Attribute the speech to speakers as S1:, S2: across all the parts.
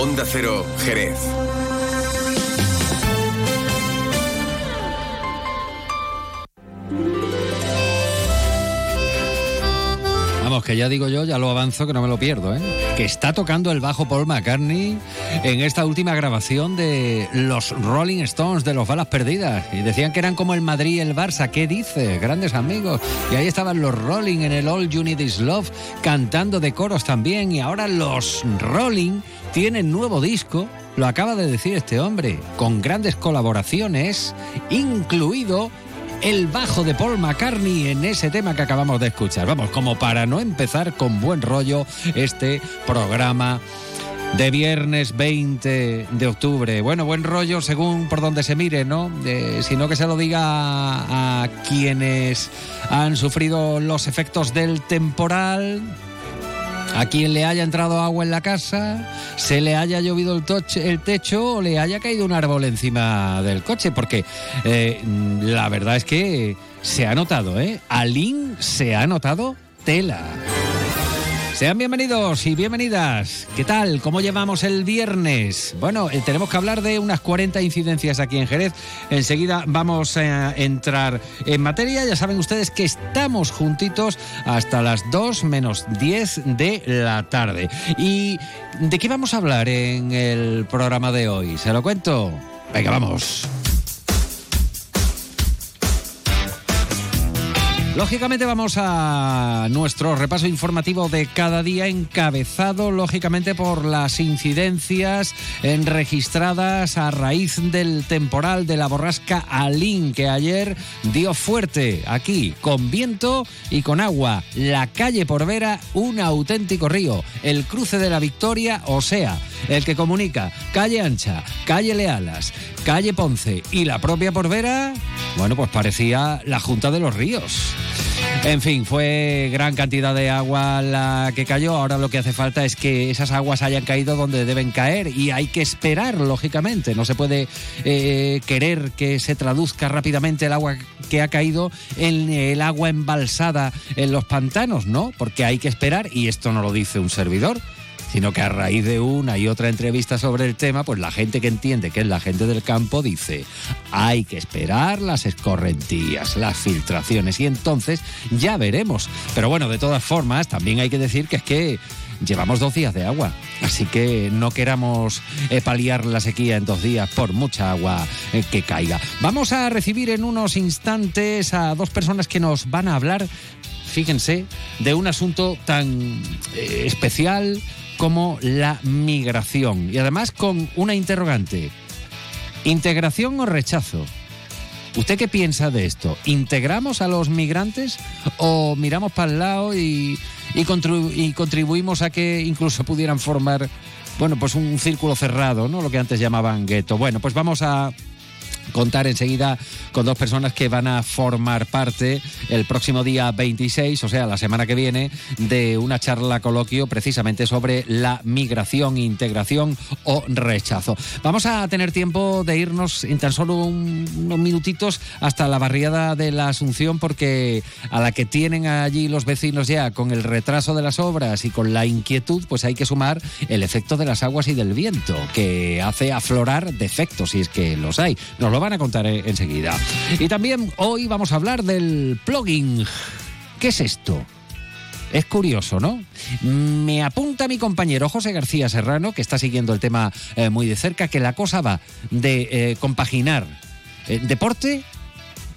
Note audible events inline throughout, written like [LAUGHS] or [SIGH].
S1: Onda Cero, Jerez.
S2: Que ya digo yo, ya lo avanzo, que no me lo pierdo, ¿eh? Que está tocando el bajo Paul McCartney en esta última grabación de los Rolling Stones, de los Balas Perdidas. Y decían que eran como el Madrid y el Barça. ¿Qué dice? Grandes amigos. Y ahí estaban los Rolling en el All You Need Is Love, cantando de coros también. Y ahora los Rolling tienen nuevo disco. Lo acaba de decir este hombre, con grandes colaboraciones, incluido el bajo de Paul McCartney en ese tema que acabamos de escuchar. Vamos, como para no empezar con buen rollo este programa de viernes 20 de octubre. Bueno, buen rollo según por donde se mire, ¿no? Eh, sino que se lo diga a, a quienes han sufrido los efectos del temporal, a quien le haya entrado agua en la casa, se le haya llovido el, techo o le haya caído un árbol encima del coche, porque eh, la verdad es que se ha notado, ¿eh? Alín se ha notado tela. Sean bienvenidos y bienvenidas. ¿Qué tal? ¿Cómo llevamos el viernes? Bueno, eh, tenemos que hablar de unas 40 incidencias aquí en Jerez. Enseguida vamos a entrar en materia. Ya saben ustedes que estamos juntitos hasta las 2 menos 10 de la tarde. ¿Y de qué vamos a hablar en el programa de hoy? ¿Se lo cuento? Venga, vamos. Lógicamente vamos a nuestro repaso informativo de cada día encabezado lógicamente por las incidencias en registradas a raíz del temporal de la borrasca Alín que ayer dio fuerte aquí con viento y con agua. La calle Porvera un auténtico río. El cruce de la Victoria, o sea, el que comunica calle Ancha, calle Lealas, calle Ponce y la propia Porvera, bueno, pues parecía la Junta de los Ríos. En fin, fue gran cantidad de agua la que cayó. Ahora lo que hace falta es que esas aguas hayan caído donde deben caer y hay que esperar, lógicamente. No se puede eh, querer que se traduzca rápidamente el agua que ha caído en el agua embalsada en los pantanos, ¿no? Porque hay que esperar y esto no lo dice un servidor sino que a raíz de una y otra entrevista sobre el tema, pues la gente que entiende que es la gente del campo dice, hay que esperar las escorrentías, las filtraciones y entonces ya veremos. Pero bueno, de todas formas, también hay que decir que es que llevamos dos días de agua, así que no queramos eh, paliar la sequía en dos días por mucha agua eh, que caiga. Vamos a recibir en unos instantes a dos personas que nos van a hablar fíjense, de un asunto tan eh, especial como la migración. Y además con una interrogante. ¿Integración o rechazo? ¿Usted qué piensa de esto? ¿Integramos a los migrantes o miramos para el lado y, y, y contribuimos a que incluso pudieran formar, bueno, pues un círculo cerrado, ¿no? Lo que antes llamaban gueto. Bueno, pues vamos a contar enseguida con dos personas que van a formar parte el próximo día 26, o sea, la semana que viene, de una charla coloquio precisamente sobre la migración, integración o rechazo. Vamos a tener tiempo de irnos en tan solo un- unos minutitos hasta la barriada de la Asunción porque a la que tienen allí los vecinos ya con el retraso de las obras y con la inquietud, pues hay que sumar el efecto de las aguas y del viento que hace aflorar defectos si es que los hay. Nos lo van a contar eh, enseguida. Y también hoy vamos a hablar del plugin. ¿Qué es esto? Es curioso, ¿no? Me apunta mi compañero José García Serrano, que está siguiendo el tema eh, muy de cerca, que la cosa va de eh, compaginar deporte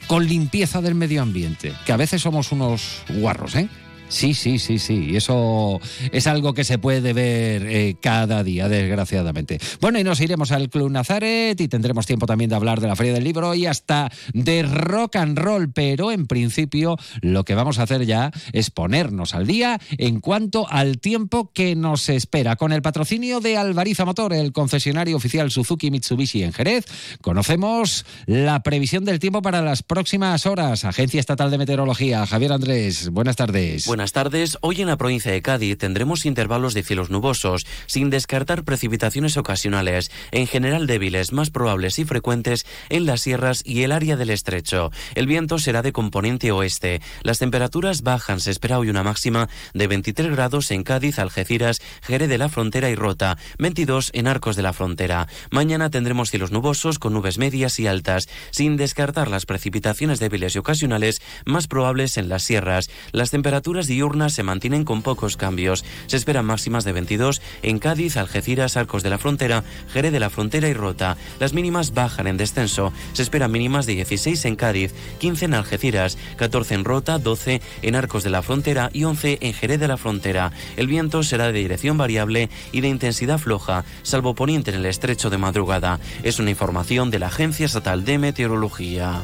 S2: con limpieza del medio ambiente, que a veces somos unos guarros, ¿eh? Sí, sí, sí, sí. Eso es algo que se puede ver eh, cada día, desgraciadamente. Bueno, y nos iremos al Club Nazaret y tendremos tiempo también de hablar de la Feria del Libro y hasta de rock and roll. Pero en principio lo que vamos a hacer ya es ponernos al día en cuanto al tiempo que nos espera. Con el patrocinio de Alvariza Motor, el concesionario oficial Suzuki Mitsubishi en Jerez, conocemos la previsión del tiempo para las próximas horas. Agencia Estatal de Meteorología. Javier Andrés, buenas tardes.
S1: Buenas tardes. Hoy en la provincia de Cádiz tendremos intervalos de cielos nubosos, sin descartar precipitaciones ocasionales, en general débiles, más probables y frecuentes en las sierras y el área del estrecho. El viento será de componente oeste. Las temperaturas bajan. Se espera hoy una máxima de 23 grados en Cádiz, Algeciras, Jerez de la Frontera y Rota, 22 en Arcos de la Frontera. Mañana tendremos cielos nubosos con nubes medias y altas, sin descartar las precipitaciones débiles y ocasionales más probables en las sierras. Las temperaturas diurnas se mantienen con pocos cambios. Se esperan máximas de 22 en Cádiz, Algeciras, Arcos de la Frontera, Jerez de la Frontera y Rota. Las mínimas bajan en descenso. Se esperan mínimas de 16 en Cádiz, 15 en Algeciras, 14 en Rota, 12 en Arcos de la Frontera y 11 en Jerez de la Frontera. El viento será de dirección variable y de intensidad floja, salvo poniente en el estrecho de madrugada. Es una información de la Agencia Estatal de Meteorología.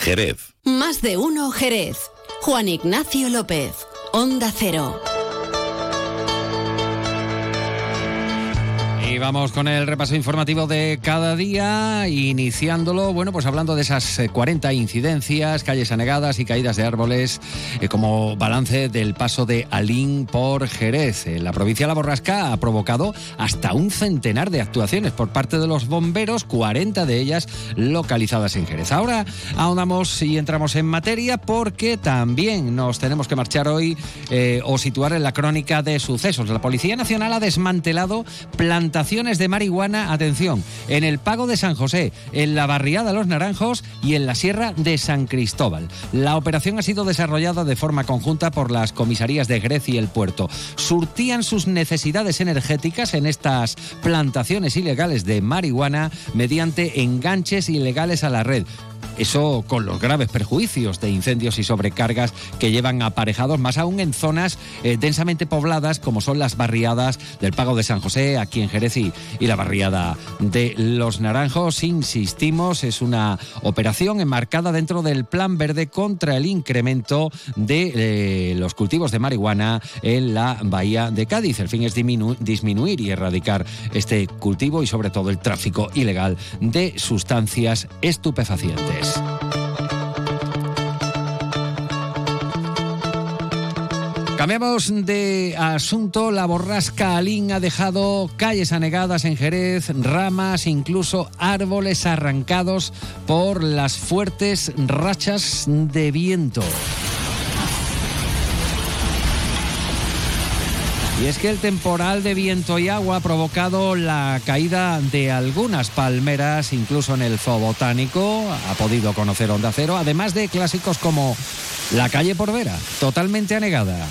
S3: Jerez.
S4: Más de uno Jerez. Juan Ignacio López. Onda Cero.
S2: Vamos con el repaso informativo de cada día, iniciándolo, bueno, pues hablando de esas 40 eh, incidencias, calles anegadas y caídas de árboles, eh, como balance del paso de Alín por Jerez. Eh, la provincia de La Borrasca ha provocado hasta un centenar de actuaciones por parte de los bomberos, 40 de ellas localizadas en Jerez. Ahora ahondamos y entramos en materia porque también nos tenemos que marchar hoy o situar en la crónica de sucesos. La Policía Nacional ha desmantelado plantas de marihuana, atención, en el Pago de San José, en la barriada Los Naranjos y en la Sierra de San Cristóbal. La operación ha sido desarrollada de forma conjunta por las comisarías de Grecia y el puerto. Surtían sus necesidades energéticas en estas plantaciones ilegales de marihuana mediante enganches ilegales a la red. Eso con los graves perjuicios de incendios y sobrecargas que llevan aparejados, más aún en zonas eh, densamente pobladas como son las barriadas del Pago de San José, aquí en Jerez y, la barriada de Los Naranjos. Insistimos, es una operación enmarcada dentro del Plan Verde contra el incremento de eh, los cultivos de marihuana en la bahía de Cádiz. El fin es disminuir y erradicar este cultivo y sobre todo el tráfico ilegal de sustancias estupefacientes. Cambiamos de asunto. La borrasca Alín ha dejado calles anegadas en Jerez, ramas, incluso árboles arrancados por las fuertes rachas de viento. Y es que el temporal de viento y agua ha provocado la caída de algunas palmeras, incluso en el zoo botánico, ha podido conocer Onda Cero, además de clásicos como la calle Porvera, totalmente anegada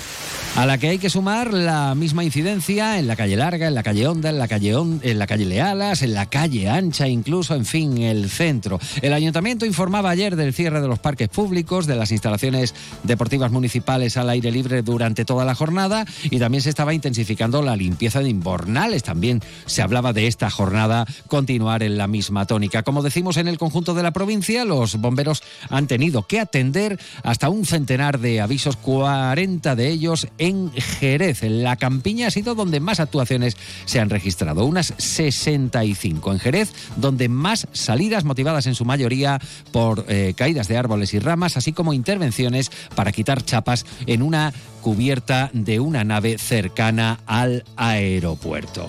S2: a la que hay que sumar la misma incidencia en la calle Larga, en la calle Honda, en la calle, en la calle Lealas, en la calle Ancha, incluso, en fin, el centro. El ayuntamiento informaba ayer del cierre de los parques públicos, de las instalaciones deportivas municipales al aire libre durante toda la jornada y también se estaba intensificando la limpieza de inbornales. También se hablaba de esta jornada continuar en la misma tónica. Como decimos en el conjunto de la provincia, los bomberos han tenido que atender hasta un centenar de avisos, 40 de ellos en Jerez. La campiña ha sido donde más actuaciones se han registrado, unas 65 en Jerez, donde más salidas motivadas en su mayoría por eh, caídas de árboles y ramas, así como intervenciones para quitar chapas en una cubierta de una nave cercana al aeropuerto.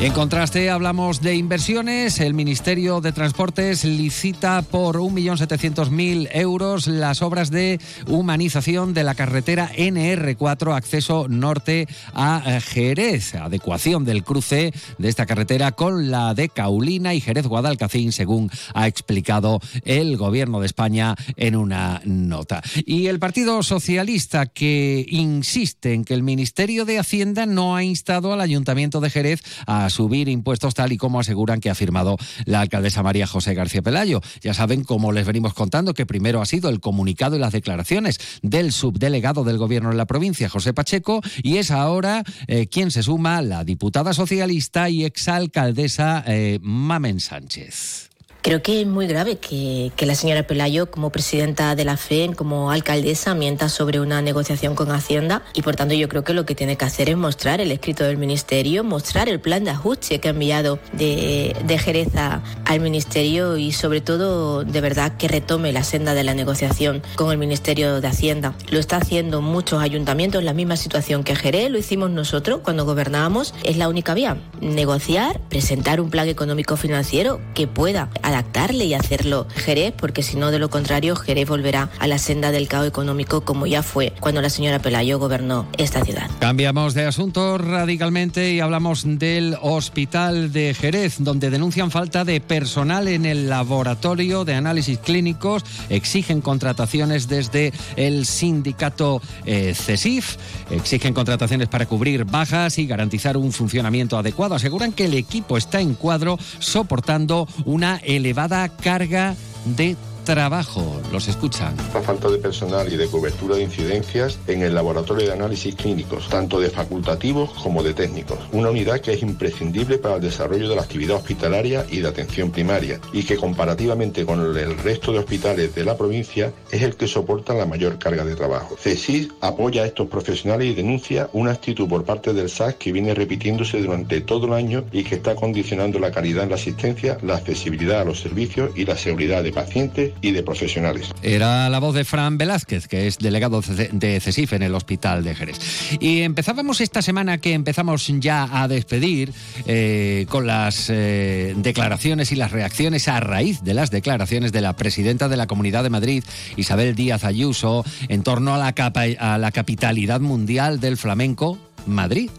S2: En contraste, hablamos de inversiones. El Ministerio de Transportes licita por 1.700.000 euros las obras de humanización de la carretera NR4, acceso norte a Jerez. Adecuación del cruce de esta carretera con la de Caulina y Jerez-Guadalcacín, según ha explicado el Gobierno de España en una nota. Y el Partido Socialista, que insiste en que el Ministerio de Hacienda no ha instado al Ayuntamiento de Jerez a a subir impuestos tal y como aseguran que ha firmado la alcaldesa María José García Pelayo. Ya saben, como les venimos contando, que primero ha sido el comunicado y las declaraciones del subdelegado del gobierno en la provincia, José Pacheco, y es ahora eh, quien se suma la diputada socialista y exalcaldesa eh, Mamen Sánchez.
S5: Creo que es muy grave que, la señora Pelayo, como presidenta de la FEN, como alcaldesa, mienta sobre una negociación con Hacienda y por tanto yo creo que lo que tiene que hacer es mostrar el escrito del ministerio, mostrar el plan de ajuste que ha enviado de, de Jerez al ministerio y sobre todo de verdad que retome la senda de la negociación con el Ministerio de Hacienda. Lo está haciendo muchos ayuntamientos, la misma situación que Jerez, lo hicimos nosotros cuando gobernábamos, es la única vía, negociar, presentar un plan económico financiero que pueda adaptarle y hacerlo Jerez, porque si no, de lo contrario, Jerez volverá a la senda del caos económico como ya fue cuando la señora Pelayo gobernó esta ciudad.
S2: Cambiamos de asunto radicalmente y hablamos del hospital de Jerez, donde denuncian falta de personal en el laboratorio de análisis clínicos, exigen contrataciones desde el sindicato eh, CESIF, exigen contrataciones para cubrir bajas y garantizar un funcionamiento adecuado. Aseguran que el equipo está en cuadro soportando una elevada carga de trabajo. Los escuchan.
S6: La falta de personal y de cobertura de incidencias en el laboratorio de análisis clínicos, tanto de facultativos como de técnicos. Una unidad que es imprescindible para el desarrollo de la actividad hospitalaria y de atención primaria y que comparativamente con el resto de hospitales de la provincia es el que soporta la mayor carga de trabajo. CESIS apoya a estos profesionales y denuncia una actitud por parte del SAS que viene repitiéndose durante todo el año y que está condicionando la calidad en la asistencia, la accesibilidad a los servicios y la seguridad de pacientes y de profesionales.
S2: Era la voz de Fran Velázquez, que es delegado de CESIF en el Hospital de Jerez. Y empezábamos esta semana que empezamos ya a despedir eh, con las eh, declaraciones y las reacciones a raíz de las declaraciones de la presidenta de la Comunidad de Madrid, Isabel Díaz Ayuso, en torno a la, a la capitalidad mundial del flamenco, Madrid.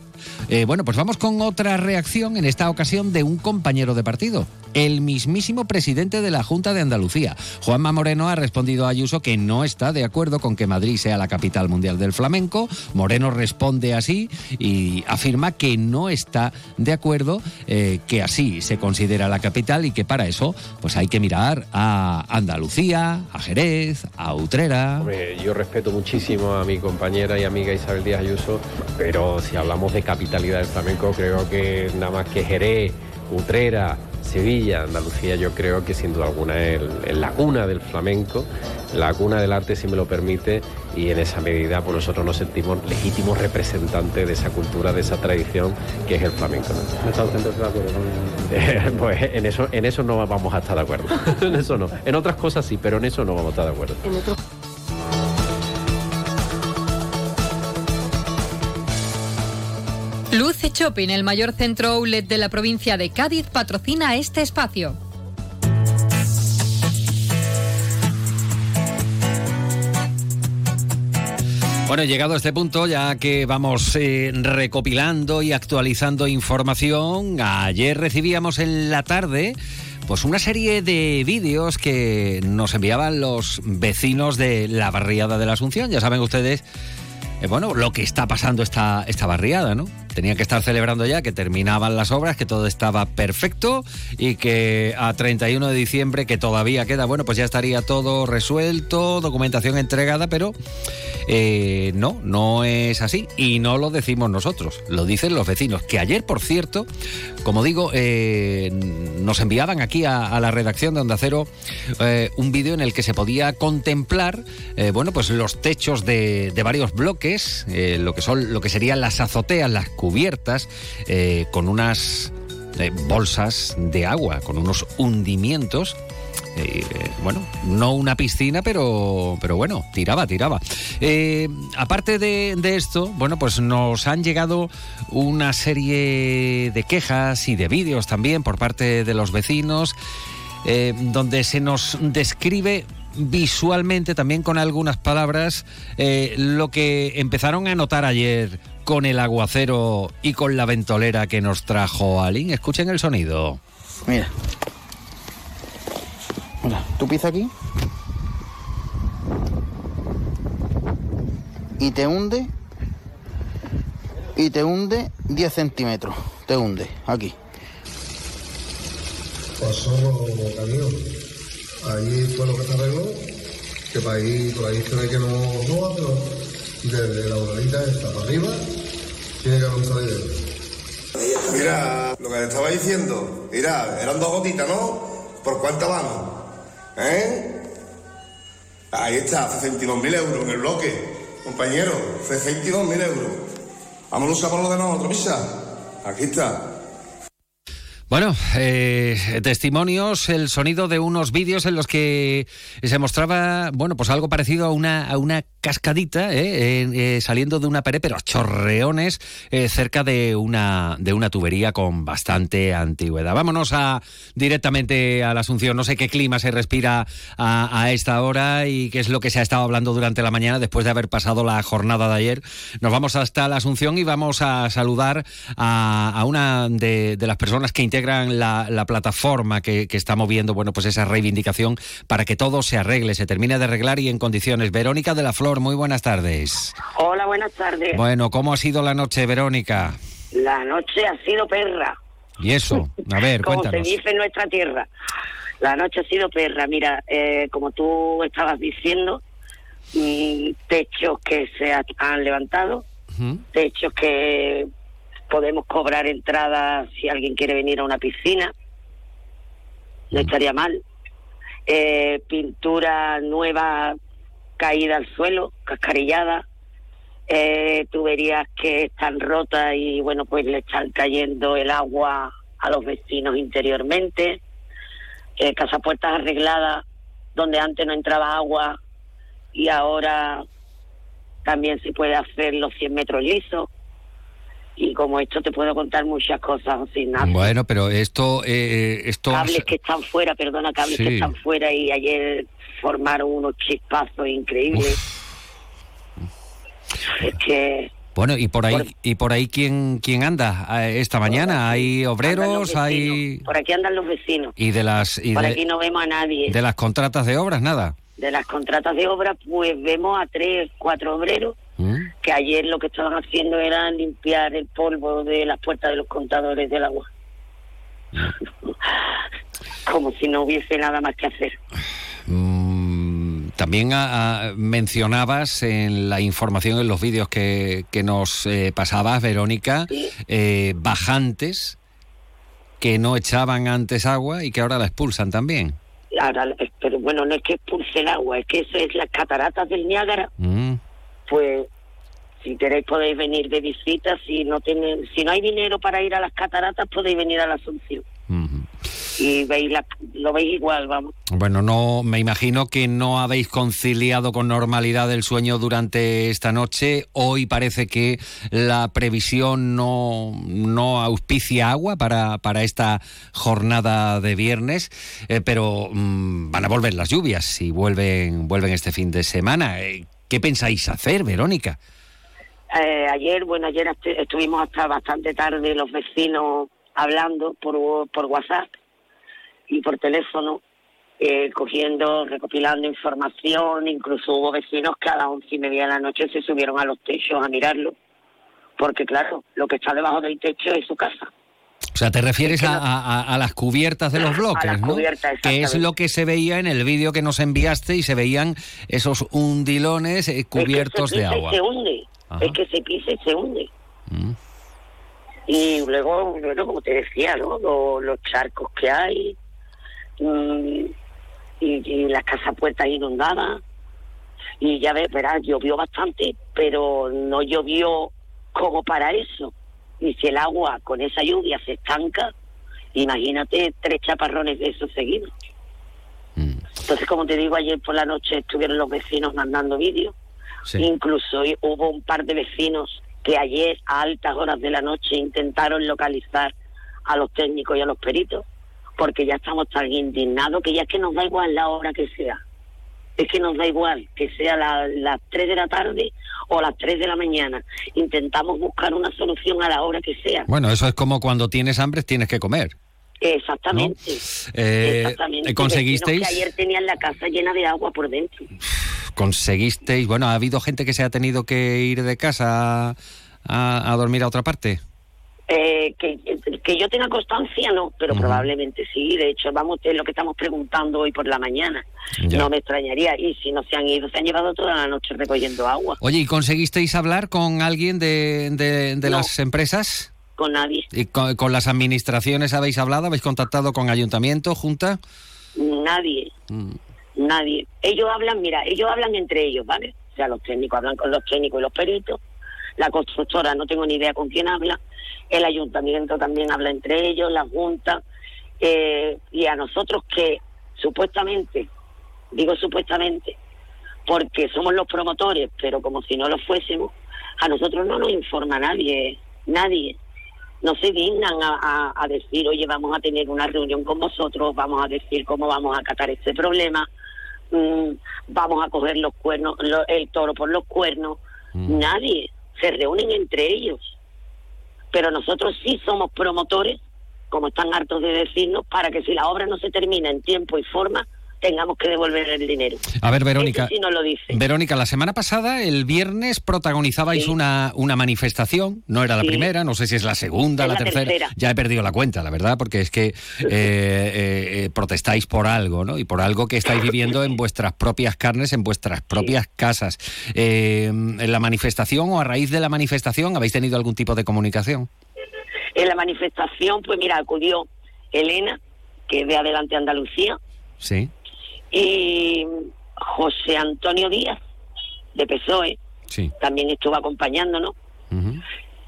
S2: Eh, bueno, pues vamos con otra reacción, en esta ocasión de un compañero de partido, el mismísimo presidente de la Junta de Andalucía. Juanma Moreno ha respondido a Ayuso que no está de acuerdo con que Madrid sea la capital mundial del flamenco. Moreno responde así y afirma que no está de acuerdo eh, que así se considera la capital y que para eso pues hay que mirar a Andalucía, a Jerez, a Utrera.
S7: yo respeto muchísimo a mi compañera y amiga Isabel Díaz Ayuso, pero si hablamos de capitalidad del flamenco, creo que nada más que Jerez, Utrera, Sevilla, Andalucía, yo creo que sin duda alguna es, la cuna del flamenco, la cuna del arte, si me lo permite, y en esa medida pues nosotros nos sentimos legítimos representantes de esa cultura, de esa tradición que es el flamenco.
S8: ¿No está usted de acuerdo [LAUGHS]
S7: pues en eso, en eso no vamos a estar de acuerdo. [LAUGHS] en eso no. En otras cosas sí, pero en eso no vamos a estar de acuerdo.
S9: Luce Shopping, el mayor centro outlet de la provincia de Cádiz, patrocina este espacio.
S2: Bueno, llegado a este punto, ya que vamos eh, recopilando y actualizando información, ayer recibíamos en la tarde pues una serie de vídeos que nos enviaban los vecinos de la barriada de la Asunción. Ya saben ustedes, eh, bueno, lo que está pasando esta, esta barriada, ¿no? Tenía que estar celebrando ya que terminaban las obras, que todo estaba perfecto y que a 31 de diciembre, que todavía queda, bueno, pues ya estaría todo resuelto, documentación entregada, pero eh, no, no es así. Y no lo decimos nosotros, lo dicen los vecinos, que ayer, por cierto, como digo, eh, nos enviaban aquí a, la redacción de Onda Cero eh, un vídeo en el que se podía contemplar, bueno, pues los techos de, de varios bloques, lo que son, lo que serían las azoteas, las cubiertas eh, con unas eh, bolsas de agua, con unos hundimientos. Eh, bueno, no una piscina, pero, pero bueno, tiraba, tiraba. aparte de, esto, bueno, pues nos han llegado una serie de quejas y de vídeos también por parte de los vecinos, donde se nos describe visualmente, también con algunas palabras, lo que empezaron a notar ayer con el aguacero y con la ventolera que nos trajo Alin. Escuchen el sonido.
S10: Mira. Mira, tú pisas aquí. Y te hunde. y te hunde 10 centímetros. Te hunde aquí.
S11: Pasó como camión. Allí fue lo que se arregló, que por ahí, por ahí se ve que no roba, pero desde la uralita está para arriba, tiene que un salidero.
S12: Mira, lo que le estaba diciendo, mira, eran dos gotitas, ¿no? ¿Por cuánto vamos? ¿Eh? Ahí está, 62.000 euros en el bloque, compañero, 62.000 euros. Vamos a usar por lo de nosotros, pisa. Aquí está.
S2: Bueno, eh, testimonios, el sonido de unos vídeos en los que se mostraba, bueno, pues algo parecido a una, a una cascadita, eh, eh, saliendo de una pared, pero chorreones cerca de una, de una tubería con bastante antigüedad. Vámonos a directamente a la Asunción. No sé qué clima se respira a, esta hora y qué es lo que se ha estado hablando durante la mañana después de haber pasado la jornada de ayer. Nos vamos hasta la Asunción y vamos a saludar a, una de, de las personas que integran la, plataforma que, está moviendo, bueno, pues esa reivindicación para que todo se arregle, se termine de arreglar y en condiciones. Verónica de la Flor, muy buenas tardes.
S13: Hola, buenas tardes.
S2: Bueno, ¿cómo ha sido la noche, Verónica?
S13: La noche ha sido perra.
S2: ¿Y eso? A ver, [LAUGHS]
S13: como
S2: cuéntanos.
S13: se dice en nuestra tierra. La noche ha sido perra. Mira, eh, como tú estabas diciendo, mm, techos que se han levantado, techos que podemos cobrar entradas si alguien quiere venir a una piscina, no mm. estaría mal. Eh, pintura nueva caída al suelo, cascarillada, eh, tuberías que están rotas y bueno, pues le están cayendo el agua a los vecinos interiormente, eh, puertas arregladas donde antes no entraba agua y ahora también se puede hacer los 100 metros lisos y como esto te puedo contar muchas cosas sin nada.
S2: Bueno, pero esto... Eh, esto
S13: cables que están fuera, perdona, cables que están fuera y ayer formaron unos chispazos increíbles. Es que...
S2: Bueno, y por ahí y por ahí quién quién anda eh, esta mañana, hay obreros, hay
S13: Por aquí andan los vecinos.
S2: Y de las
S13: Por aquí no vemos a nadie.
S2: De las contratas de obras nada.
S13: De las contratas de obras pues vemos a tres, cuatro obreros. Que ayer lo que estaban haciendo era limpiar el polvo de las puertas de los contadores del agua. [LAUGHS] Como si no hubiese nada más que hacer.
S2: Mm, también mencionabas en la información, en los vídeos que, que nos eh, pasabas, Verónica, eh, bajantes que no echaban antes agua y que ahora la expulsan también.
S13: pero bueno, no es que expulsen agua, es que eso es las cataratas del Niágara. Mm pues si queréis podéis venir de visita, si no tienen, si no hay dinero para ir a las cataratas podéis venir a la Asunción. Y veis lo veis igual, vamos.
S2: Bueno, no me imagino que no habéis conciliado con normalidad el sueño durante esta noche. Hoy parece que la previsión no, no auspicia agua para, para esta jornada de viernes, eh, pero mm, van a volver las lluvias y vuelven, vuelven este fin de semana. Eh, ¿Qué pensáis hacer, Verónica?
S13: Eh, ayer, bueno, ayer estuvimos hasta bastante tarde los vecinos hablando por, por WhatsApp y por teléfono, eh, cogiendo, recopilando información, incluso hubo vecinos que a las once y media de la noche se subieron a los techos a mirarlo, porque claro, lo que está debajo del techo es su casa.
S2: O sea, te refieres a, las cubiertas de los bloques, ¿no? Que es lo que se veía en el vídeo que nos enviaste y se veían esos hundilones eh, cubiertos de agua.
S13: Se hunde. Es que se pisa y se hunde. Mm. Y luego, bueno, como te decía, ¿no? Los, charcos que hay mm, y, las casas puertas inundadas. Y ya ves, verás, llovió bastante, pero no llovió como para eso y si el agua con esa lluvia se estanca, imagínate tres chaparrones de esos seguidos. Mm. Entonces, como te digo, ayer por la noche estuvieron los vecinos mandando vídeos. Incluso hubo un par de vecinos que ayer a altas horas de la noche intentaron localizar a los técnicos y a los peritos, porque ya estamos tan indignados que ya es que nos da igual la hora que sea es que nos da igual que sea las la 3 de la tarde o las 3 de la mañana. Intentamos buscar una solución a la hora que sea.
S2: Bueno, eso es como cuando tienes hambre tienes que comer.
S13: Exactamente.
S2: Eh, Exactamente. ¿Conseguisteis?
S13: Que ayer tenían la casa llena de agua por dentro.
S2: ¿Conseguisteis? Bueno, ha habido gente que se ha tenido que ir de casa a, a dormir a otra parte?
S13: Eh, que, que yo tenga constancia, no, pero probablemente sí. De hecho, vamos, es lo que estamos preguntando hoy por la mañana.
S2: Ya.
S13: No me extrañaría. Y si no se han ido, se han llevado toda la noche recogiendo agua.
S2: Oye, ¿y conseguisteis hablar con alguien de, de- de
S13: No.
S2: las empresas?
S13: Con nadie.
S2: ¿Y con, con las administraciones habéis hablado? ¿Habéis contactado con ayuntamiento, junta?
S13: Nadie.
S2: Mm.
S13: Nadie. Ellos hablan, mira, ellos hablan entre ellos, ¿vale? O sea, los técnicos hablan con los técnicos y los peritos. La constructora no tengo ni idea con quién habla. El ayuntamiento también habla entre ellos, la junta. eh, y a nosotros que supuestamente, digo supuestamente, porque somos los promotores, pero como si no lo fuésemos, a nosotros no nos informa nadie, nadie. No se dignan a, a- a decir, oye, vamos a tener una reunión con vosotros, vamos a decir cómo vamos a acatar este problema, mm, vamos a coger los cuernos, lo- el toro por los cuernos. Nadie. Se reúnen entre ellos. Pero nosotros sí somos promotores, como están hartos de decirnos, para que si la obra no se termina en tiempo y forma, tengamos que devolver el dinero.
S2: A ver, Verónica.
S13: Eso sí nos lo dice.
S2: Verónica, la semana pasada, el viernes, protagonizabais una, una manifestación. No era la
S13: Sí.
S2: primera, no sé si es la segunda,
S13: Es
S2: la,
S13: la
S2: tercera.
S13: tercera.
S2: Ya he perdido la cuenta, la verdad, porque es que eh, eh, eh, protestáis por algo, ¿no? Y por algo que estáis viviendo en vuestras propias carnes, en vuestras propias casas. Eh, ¿En la manifestación o a raíz de la manifestación habéis tenido algún tipo de comunicación?
S13: En la manifestación, pues mira, acudió Elena, que es de Adelante Andalucía,
S2: Sí.
S13: Y José Antonio Díaz, de PSOE,
S2: Sí.
S13: también estuvo acompañándonos.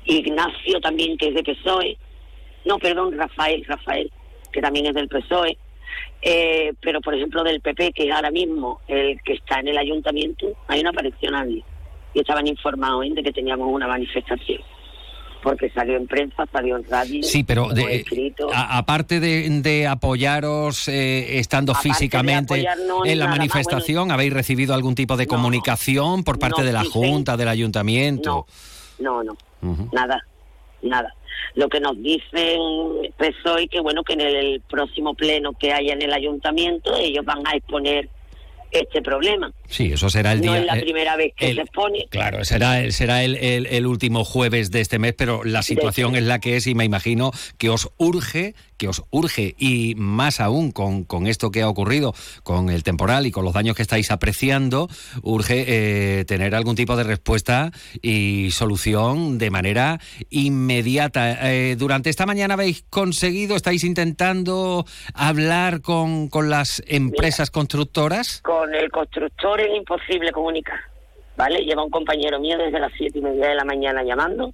S13: Ignacio también, que es de PSOE. No, perdón, Rafael, Rafael, que también es del PSOE. Eh, pero, por ejemplo, del PP, que es ahora mismo el que está en el ayuntamiento, ahí no apareció nadie. Y estaban informados ¿eh? de que teníamos una manifestación. Porque salió en prensa, salió en radio.
S2: Sí, pero de-
S13: escrito.
S2: a- aparte de, de apoyaros eh, estando
S13: Aparte
S2: físicamente
S13: apoyarnos,
S2: en la manifestación, ¿habéis recibido algún tipo de comunicación por parte
S13: no
S2: de la Junta, del Ayuntamiento?
S13: No, no, nada, nada. Lo que nos dicen PSOE que bueno que en el próximo pleno que haya en el ayuntamiento ellos van a exponer este problema.
S2: Sí, eso será el
S13: no
S2: día.
S13: es la
S2: eh,
S13: primera vez que
S2: el-
S13: se expone.
S2: Claro, será, será el, el- el último jueves de este mes, pero la situación es la que es y me imagino que os urge, que os urge y más aún con, con esto que ha ocurrido, con el temporal y con los daños que estáis apreciando, urge eh, tener algún tipo de respuesta y solución de manera inmediata. Eh, durante esta mañana habéis conseguido, estáis intentando hablar con, con las empresas constructoras.
S13: Con el constructor es imposible comunicar, ¿vale? Lleva un compañero mío desde las siete y media de la mañana llamando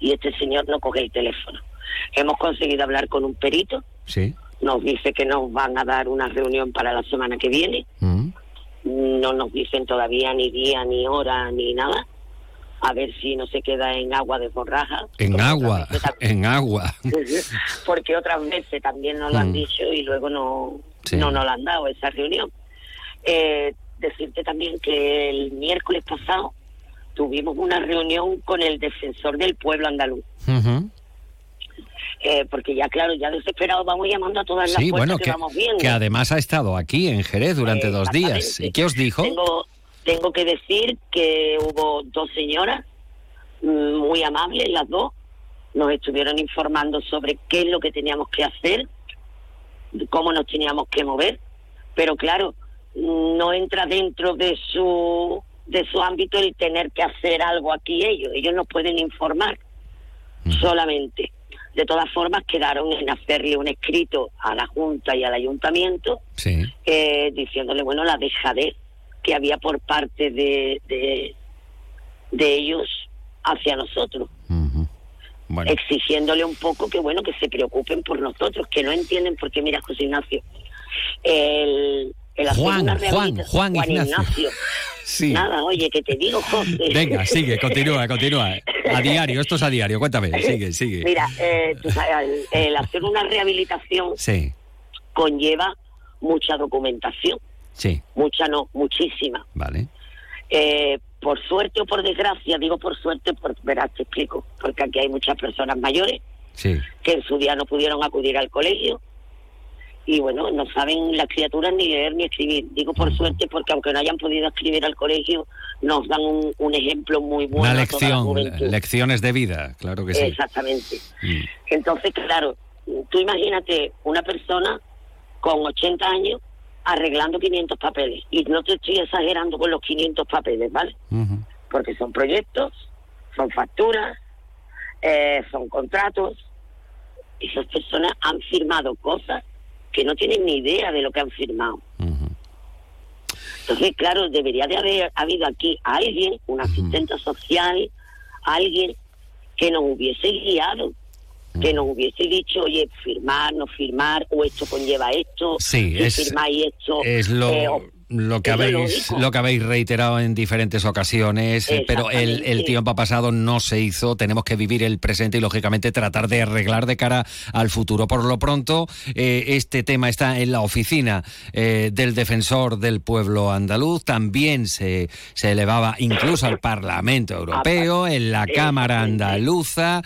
S13: y este señor no coge el teléfono. Hemos conseguido hablar con un perito,
S2: Sí.
S13: nos dice que nos van a dar una reunión para la semana que viene.
S2: Mm.
S13: no nos dicen todavía ni día, ni hora, ni nada. A ver si no se queda en agua de borraja. [LAUGHS]
S2: En agua, en agua.
S13: Porque otras veces también nos lo han
S2: Mm.
S13: dicho y luego no,
S2: Sí.
S13: no nos lo han dado esa reunión. Eh, decirte también que el miércoles pasado tuvimos una reunión con el defensor del pueblo andaluz.
S2: Ujú.
S13: Eh, porque ya, claro, ya desesperados vamos llamando a todas las
S2: Sí, bueno,
S13: que,
S2: que,
S13: vamos viendo.
S2: que además ha estado aquí en Jerez durante dos días. ¿Y qué os dijo?
S13: Tengo, tengo que decir que hubo dos señoras mm, muy amables, las dos, nos estuvieron informando sobre qué es lo que teníamos que hacer, cómo nos teníamos que mover, pero claro, no entra dentro de su de su ámbito el tener que hacer algo aquí ellos, ellos nos pueden informar solamente. De todas formas, quedaron en hacerle un escrito a la Junta y al Ayuntamiento
S2: Sí.
S13: eh, diciéndole, bueno, la dejadez que había por parte de, de, de ellos hacia nosotros,
S2: Bueno.
S13: exigiéndole un poco que, bueno, que se preocupen por nosotros, que no entienden, porque mira, José Ignacio, el, el hacer
S2: Juan,
S13: una
S2: Juan,
S13: rehabilita-
S2: Juan Ignacio. [LAUGHS] Sí.
S13: Nada, oye, que te digo, José.
S2: Venga, sigue, continúa, continúa. A [LAUGHS] diario, esto es a diario. Cuéntame, sigue, sigue.
S13: Mira, eh, tú sabes, el, el hacer una rehabilitación
S2: Sí,
S13: conlleva mucha documentación,
S2: sí,
S13: mucha no, muchísima.
S2: vale.
S13: Eh, por suerte o por desgracia, digo por suerte, por, verás, te explico, porque aquí hay muchas personas mayores
S2: Sí.
S13: que en su día no pudieron acudir al colegio y bueno, no saben las criaturas ni leer ni escribir. Digo por suerte porque aunque no hayan podido escribir al colegio, nos dan un, un ejemplo muy bueno.
S2: Una
S13: la
S2: lección, lecciones de vida, claro que sí.
S13: Exactamente.
S2: Mm.
S13: Entonces, claro, tú imagínate una persona con 80 años arreglando 500 papeles. Y no te estoy exagerando con los 500 papeles, ¿vale? Porque son proyectos, son facturas, eh, son contratos. Esas personas han firmado cosas que no tienen ni idea de lo que han firmado. Entonces, claro, debería de haber habido aquí alguien, un asistente social, alguien que nos hubiese guiado, que nos hubiese dicho, oye, firmar, no firmar, o esto conlleva esto,
S2: Sí,
S13: si
S2: es-
S13: firmáis esto,
S2: Es lo,
S13: eh,
S2: lo que
S13: lo
S2: habéis lo que habéis reiterado en diferentes ocasiones, eh, pero el, el tiempo pasado, no se hizo, tenemos que vivir el presente y lógicamente tratar de arreglar de cara al futuro. Por lo pronto, eh, este tema está en la oficina eh, del defensor del pueblo andaluz, también se, se elevaba incluso al Parlamento Europeo, en la Cámara Andaluza,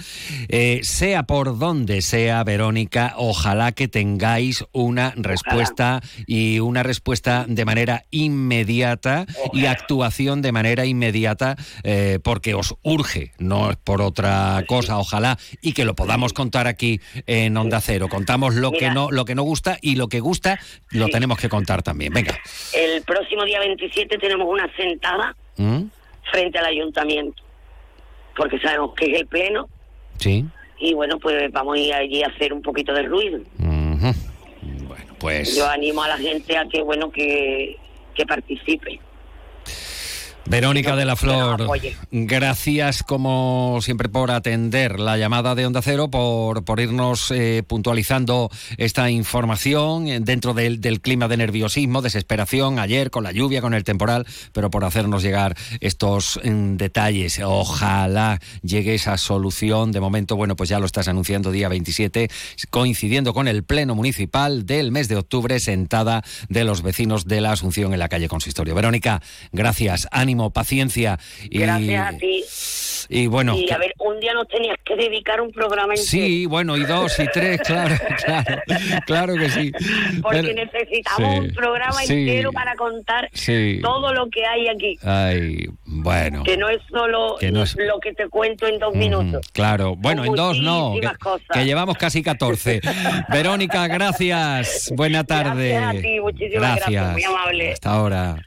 S2: eh, sea por donde sea, Verónica, ojalá que tengáis una respuesta y una respuesta de manera inmediata y actuación de manera inmediata eh, porque os urge, no es por otra cosa, ojalá y que lo podamos contar aquí en Onda Cero. Contamos lo que no lo que no gusta y lo que gusta lo tenemos que contar también. Venga.
S13: el próximo día 27 tenemos una sentada
S2: ¿Mm?
S13: frente al ayuntamiento, porque sabemos que es el pleno
S2: Sí.
S13: y bueno, pues vamos a ir allí a hacer un poquito de ruido.
S2: Bueno, pues
S13: Yo animo a la gente a que, bueno, que, que participe.
S2: Verónica de la Flor, gracias como siempre por atender la llamada de Onda Cero, por, por irnos eh, puntualizando esta información eh, dentro del, del clima de nerviosismo, desesperación, ayer con la lluvia, con el temporal, pero por hacernos llegar estos mm, detalles. Ojalá llegue esa solución. De momento, bueno, pues ya lo estás anunciando día 27, coincidiendo con el Pleno Municipal del mes de octubre, sentada de los vecinos de la Asunción en la calle Consistorio. Verónica, gracias, ánimo, paciencia. Y,
S13: Gracias a ti.
S2: Y bueno,
S13: y a ver, un día nos tenías que dedicar un programa entero.
S2: sí, bueno, y dos y tres, [LAUGHS] claro, claro, claro que sí.
S13: Porque
S2: Pero-
S13: necesitamos
S2: sí,
S13: un programa
S2: sí,
S13: entero para contar
S2: sí.
S13: todo lo que hay aquí.
S2: Ay, bueno.
S13: Que no es solo
S2: Que no es-
S13: lo que te cuento en dos minutos.
S2: Claro, bueno, en dos no, que, que llevamos casi 14. [LAUGHS] Verónica, gracias. Buena tarde.
S13: Gracias a ti, muchísimas gracias, muy amable.
S2: Hasta ahora.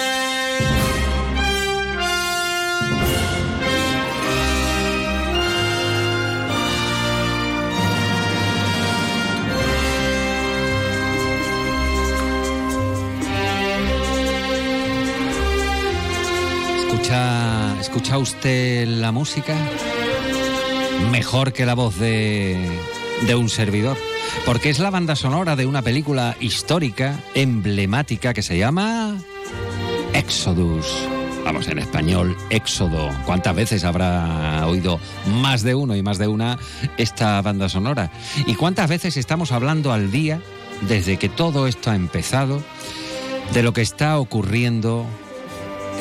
S2: ¿Escucha, ¿Escucha usted la música? Mejor que la voz de, de un servidor. Porque es la banda sonora de una película histórica, emblemática, que se llama Exodus. Vamos, en español, Éxodo. ¿Cuántas veces habrá oído más de uno y más de una esta banda sonora? ¿Y cuántas veces estamos hablando al día, desde que todo esto ha empezado, de lo que está ocurriendo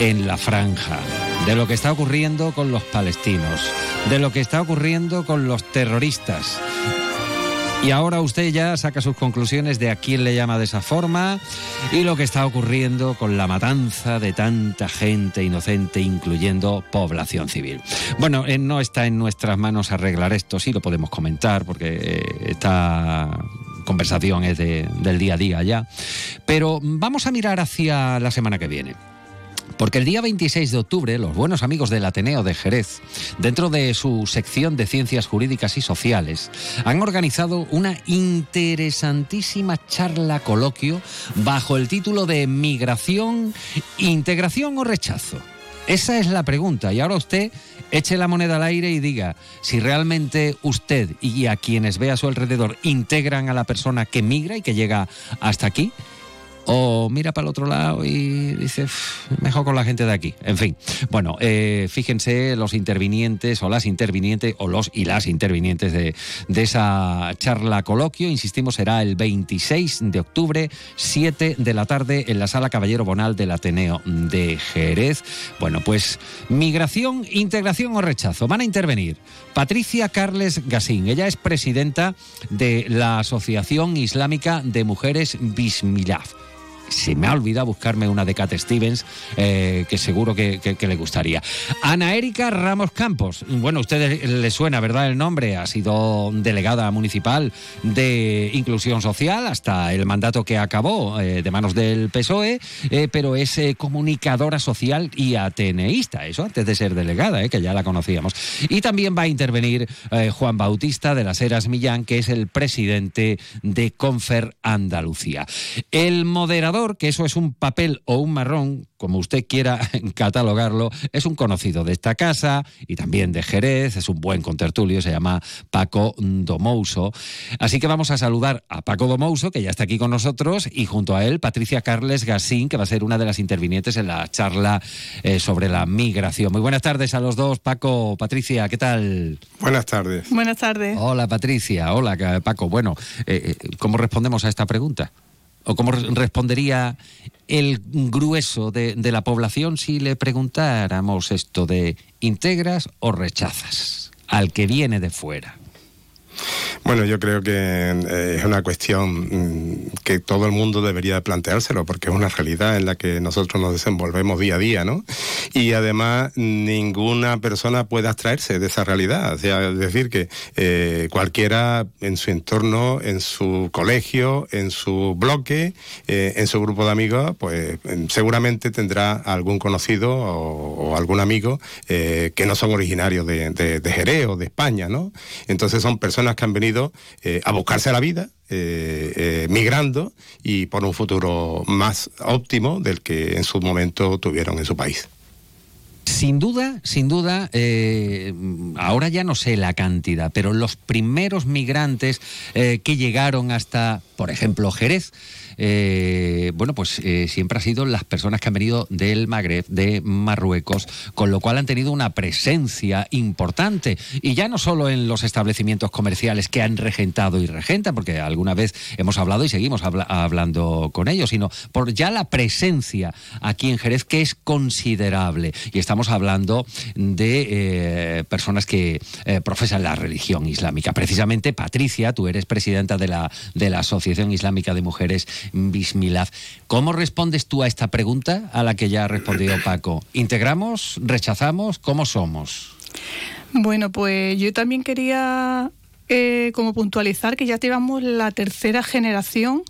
S2: en la franja, de lo que está ocurriendo con los palestinos, de lo que está ocurriendo con los terroristas. Y ahora usted ya saca sus conclusiones de a quién le llama de esa forma y lo que está ocurriendo con la matanza de tanta gente inocente, incluyendo población civil. Bueno, eh, no está en nuestras manos arreglar esto, sí lo podemos comentar porque eh, esta conversación es de- del día a día ya. Pero vamos a mirar hacia la semana que viene. Porque el día 26 de octubre, los buenos amigos del Ateneo de Jerez, dentro de su sección de Ciencias Jurídicas y Sociales, han organizado una interesantísima charla coloquio bajo el título de Migración, Integración o Rechazo. Esa es la pregunta. Y ahora usted eche la moneda al aire y diga si realmente usted y a quienes ve a su alrededor integran a la persona que migra y que llega hasta aquí o mira para el otro lado y dice, mejor con la gente de aquí. En fin, bueno, eh, fíjense los intervinientes o las intervinientes o los y las intervinientes de, de esa charla coloquio, insistimos, será el 26 de octubre, 7 de la tarde en la sala Caballero Bonal del Ateneo de Jerez. Bueno, pues migración, integración o rechazo. Van a intervenir Patricia Carles Gasín. Ella es presidenta de la Asociación Islámica de Mujeres Bismillah se me ha olvidado buscarme una de Cat Stevens, eh, que seguro que, le gustaría. Ana Erika Ramos Campos. Bueno, a ustedes le suena, ¿verdad? El nombre. Ha sido delegada municipal de Inclusión Social hasta el mandato que acabó eh, de manos del PSOE, eh, pero es comunicadora social y ateneísta. Eso antes de ser delegada, que ya la conocíamos. Y también va a intervenir Juan Bautista de las Heras Millán, que es el presidente de Confer Andalucía. El moderador que eso es un papel o un marrón, como usted quiera [LAUGHS] catalogarlo, es un conocido de esta casa y también de Jerez, es un buen contertulio, se llama Paco Domouso. Así que vamos a saludar a Paco Domouso, que ya está aquí con nosotros, y junto a él Patricia Carles Gasín, que va a ser una de las intervinientes en la charla eh, sobre la migración. Muy buenas tardes a los dos, Paco, Patricia, ¿qué tal?
S14: Buenas tardes.
S15: Buenas tardes.
S2: Hola Patricia, hola Paco. Bueno, eh, eh, ¿cómo respondemos a esta pregunta? ¿O cómo respondería el grueso de, de, la población si le preguntáramos esto de integras o rechazas al que viene de fuera?
S14: Bueno, yo creo que eh, es una cuestión mm, que todo el mundo debería planteárselo, porque es una realidad en la que nosotros nos desenvolvemos día a día, ¿no? Y además ninguna persona puede abstraerse de esa realidad. O sea, es decir, que eh, cualquiera en su entorno, en su colegio, en su bloque, eh, en su grupo de amigos, pues seguramente tendrá algún conocido o, algún amigo que no son originarios de, de, de Jerez o de España, ¿no? Entonces son personas que han venido eh, a buscarse la vida, eh, eh, migrando y por un futuro más óptimo del que en su momento tuvieron en su país.
S2: Sin duda, sin duda, ahora ya no sé la cantidad, pero los primeros migrantes que llegaron hasta, por ejemplo, Jerez, eh, bueno, pues eh, siempre ha sido las personas que han venido del Magreb, de Marruecos, con lo cual han tenido una presencia importante. Y ya no solo en los establecimientos comerciales que han regentado y regentan, porque alguna vez hemos hablado y seguimos hablando con ellos, sino por ya la presencia aquí en Jerez, que es considerable. Y estamos hablando de eh, personas que profesan la religión islámica. Precisamente, Patricia, tú eres presidenta de la, de la Asociación Islámica de Mujeres Bismillah. ¿Cómo respondes tú a esta pregunta a la que ya ha respondido [CLEARS THROAT] Paco? ¿Integramos? ¿Rechazamos? ¿Cómo somos?
S15: Bueno, pues yo también quería eh, como puntualizar que ya llevamos la tercera generación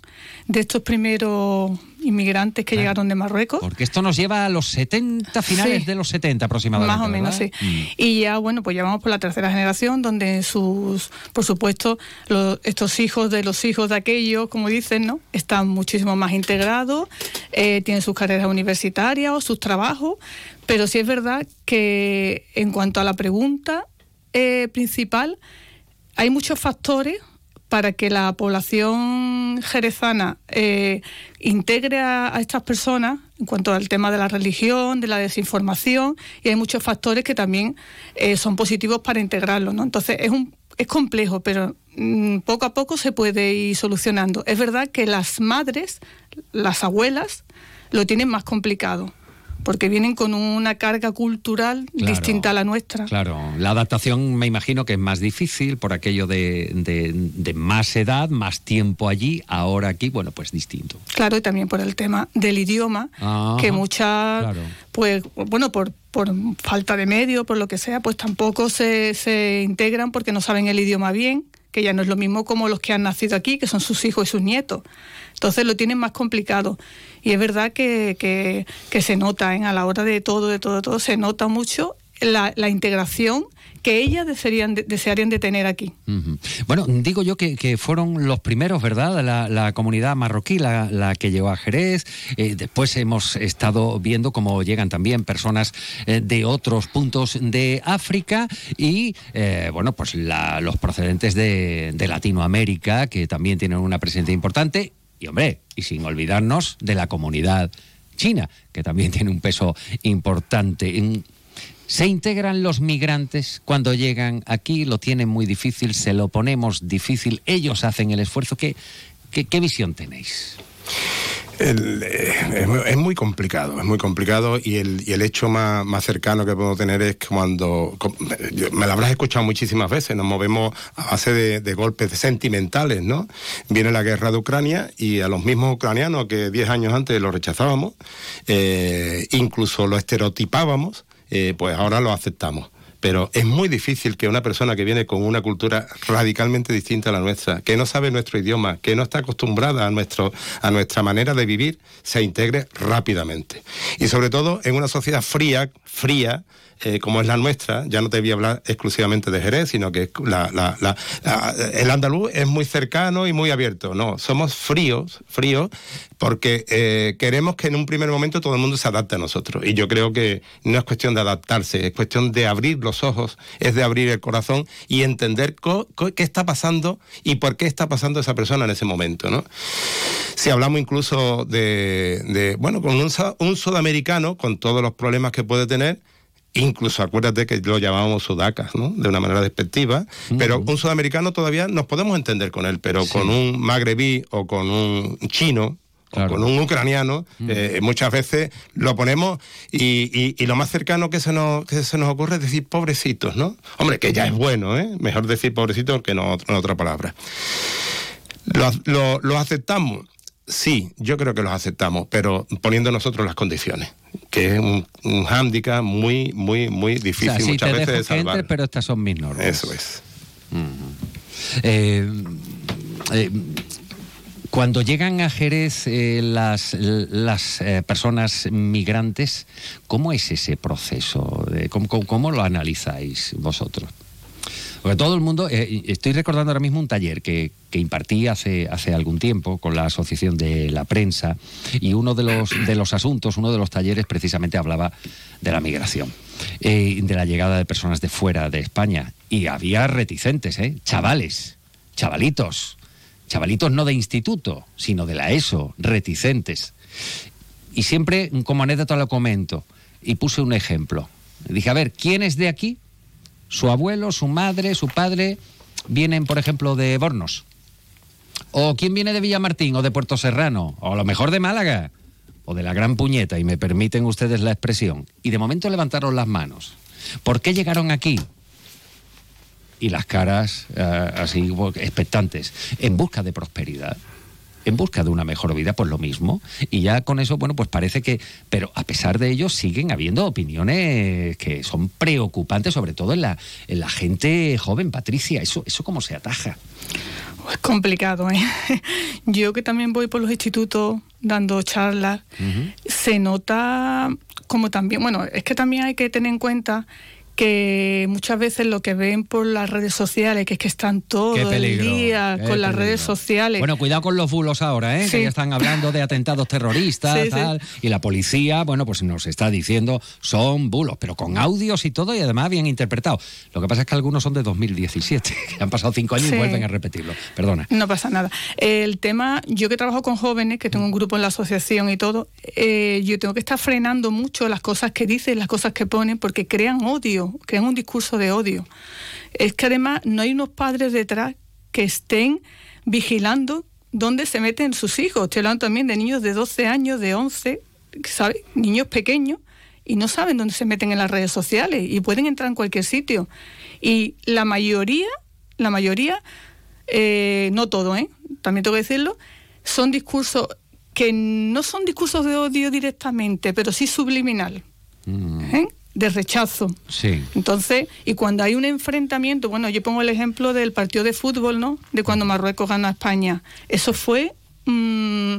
S15: de estos primeros inmigrantes que llegaron de Marruecos.
S2: Porque esto nos lleva a los 70, finales de los 70 aproximadamente.
S15: Más o menos, sí. Mm. Y ya, bueno, pues ya vamos por la tercera generación, donde sus, por supuesto, estos hijos de los hijos de aquellos, como dicen, ¿no? Están muchísimo más integrados, eh, tienen sus carreras universitarias o sus trabajos, pero sí es verdad que en cuanto a la pregunta eh, principal, hay muchos factores para que la población jerezana eh, integre a, estas personas en cuanto al tema de la religión, de la desinformación, y hay muchos factores que también eh, son positivos para integrarlo. ¿no? Entonces es, un, es complejo, pero mm, poco a poco se puede ir solucionando. Es verdad que las madres, las abuelas, lo tienen más complicado porque vienen con una carga cultural distinta a la nuestra.
S2: Claro, la adaptación me imagino que es más difícil por aquello de, de, más edad, más tiempo allí, ahora aquí, bueno, pues distinto.
S15: Claro, y también por el tema del idioma, que muchas, pues, bueno, por, por falta de medio, por lo que sea, pues tampoco se, se integran porque no saben el idioma bien, que ya no es lo mismo como los que han nacido aquí, que son sus hijos y sus nietos. Entonces lo tienen más complicado. Y es verdad que, que, se nota ¿eh? a la hora de todo, de todo, todo, se nota mucho la, la integración que ellas desearían de, desearían de tener aquí.
S2: Bueno, digo yo que, fueron los primeros, ¿verdad? La, la comunidad marroquí, la, la, que llegó a Jerez. Eh, después hemos estado viendo cómo llegan también personas eh, de otros puntos de África y, eh, bueno, pues los procedentes de, de Latinoamérica, que también tienen una presencia importante Y hombre, y sin olvidarnos de la comunidad china, que también tiene un peso importante. Se integran los migrantes cuando llegan aquí, lo tienen muy difícil, se lo ponemos difícil, ellos hacen el esfuerzo. ¿Qué, qué, visión tenéis?
S14: Eh, es, muy complicado, es muy complicado y el, y el hecho más, más, cercano que podemos tener es cuando, me lo habrás escuchado muchísimas veces, nos movemos a base de, golpes sentimentales, ¿no? Viene la guerra de Ucrania y a los mismos ucranianos que 10 años antes lo rechazábamos, eh, incluso lo estereotipábamos, eh, pues ahora lo aceptamos pero es muy difícil que una persona que viene con una cultura radicalmente distinta a la nuestra, que no sabe nuestro idioma, que no está acostumbrada a, nuestro, a nuestra manera de vivir, se integre rápidamente. Y sobre todo en una sociedad fría, fría, eh, como es la nuestra, ya no te voy a hablar exclusivamente de Jerez, sino que el andaluz es muy cercano y muy abierto. No, somos fríos, fríos, porque eh, queremos que en un primer momento todo el mundo se adapte a nosotros. Y yo creo que no es cuestión de adaptarse, es cuestión de abrir los ojos, es de abrir el corazón y entender qué está pasando y por qué está pasando esa persona en ese momento. ¿no? Si hablamos incluso de, bueno, con un sudamericano, con todos los problemas que puede tener, Incluso acuérdate que lo llamábamos sudacas, ¿no? De una manera despectiva. Pero un sudamericano todavía nos podemos entender con él, pero con un magrebí o con un chino, con un ucraniano, eh, muchas veces lo ponemos y, lo más cercano que se, nos, que se nos ocurre es decir pobrecitos, ¿no? Hombre, que ya es bueno, ¿eh? Mejor decir pobrecitos que no, en otra palabra. lo aceptamos? Sí, yo creo que los aceptamos, pero poniendo nosotros las condiciones, que es un, un hándicap muy, muy, muy difícil muchas veces de salvar.
S2: pero estas son mis normas.
S14: Eso es.
S2: Eh, eh, cuando llegan a Jerez eh, las, las personas migrantes, ¿cómo es ese proceso? cómo lo analizáis vosotros? Porque todo el mundo, eh, estoy recordando ahora mismo un taller que, impartí hace, hace algún tiempo con la Asociación de la Prensa y uno de los, de los asuntos, uno de los talleres precisamente hablaba de la migración, eh, de la llegada de personas de fuera de España. Y había reticentes, ¿eh? chavales, chavalitos, chavalitos no de instituto, sino de la ESO, reticentes. Y siempre como anécdota lo comento y puse un ejemplo. Dije, a ver, ¿quién es de aquí? Su abuelo, su madre, su padre vienen, por ejemplo, de Bornos. O quién viene de Villamartín o de Puerto Serrano, o a lo mejor de Málaga, o de la Gran Puñeta, y me permiten ustedes la expresión. Y de momento levantaron las manos. ¿Por qué llegaron aquí? Y las caras eh, así expectantes, en busca de prosperidad en busca de una mejor vida, pues lo mismo. Y ya con eso, bueno, pues parece que, pero a pesar de ello siguen habiendo opiniones que son preocupantes, sobre todo en la, en la gente joven, Patricia. ¿Eso, eso cómo se ataja?
S15: Es complicado, ¿eh? [LAUGHS] Yo que también voy por los institutos dando charlas, se nota como también, bueno, es que también hay que tener en cuenta que muchas veces lo que ven por las redes sociales, que es que están todo el día con las redes sociales.
S2: Bueno, cuidado con los bulos ahora, ¿eh? que ya están hablando de atentados terroristas, tal, y la policía, bueno, pues nos está diciendo son bulos, pero con audios y todo, y además bien interpretados. Lo que pasa es que algunos son de 2017, [LAUGHS] que han pasado cinco años y vuelven a repetirlo. Perdona.
S15: No pasa nada. El tema, yo que trabajo con jóvenes, que tengo un grupo en la asociación y todo, eh, yo tengo que estar frenando mucho las cosas que dicen, las cosas que ponen, porque crean odio crean un discurso de odio. Es que además no hay unos padres detrás que estén vigilando dónde se meten sus hijos. Estoy hablando también de niños de 12 años, de 11, ¿sabes? niños pequeños, y no saben dónde se meten en las redes sociales y pueden entrar en cualquier sitio. Y la mayoría, la mayoría, eh, no todo, ¿eh? también tengo que decirlo, son discursos que no son discursos de odio directamente, pero sí subliminal. Mm. ¿eh? De rechazo.
S2: Sí.
S15: Entonces, y cuando hay un enfrentamiento, bueno, yo pongo el ejemplo del partido de fútbol, ¿no? De cuando Marruecos ganó a España. Eso fue mm,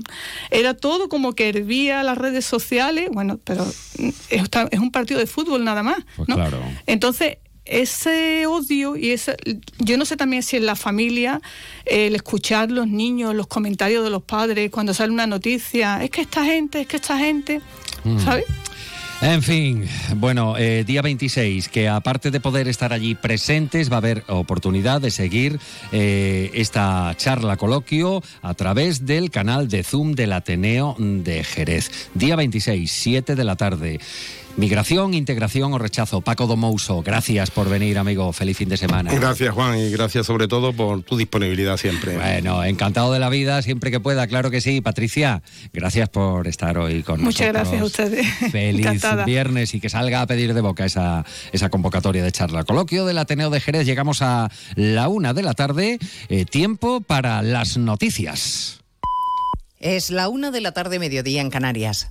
S15: era todo como que hervía las redes sociales, bueno, pero es, un partido de fútbol nada más.
S2: Pues claro.
S15: Entonces, ese odio y ese, yo no sé también si en la familia el escuchar los niños, los comentarios de los padres cuando sale una noticia, es que esta gente, es que esta gente, mm. ¿sabes?
S2: En fin, bueno, eh, día 26, que aparte de poder estar allí presentes, va a haber oportunidad de seguir eh, esta charla coloquio a través del canal de Zoom del Ateneo de Jerez. Día 26, 7 de la tarde. Migración, integración o rechazo. Paco Domouso, gracias por venir, amigo. Feliz fin de semana.
S14: Gracias, Juan, y gracias sobre todo por tu disponibilidad siempre.
S2: Bueno, encantado de la vida, siempre que pueda, claro que sí. Patricia, gracias por estar hoy con
S15: Muchas
S2: nosotros.
S15: gracias a ustedes. [LAUGHS]
S2: Feliz
S15: Encantada.
S2: viernes y que salga a pedir de boca esa, esa convocatoria de charla. Coloquio del Ateneo de Jerez. Llegamos a la una de la tarde. Eh, tiempo para las noticias.
S16: Es la una de la tarde, mediodía en Canarias.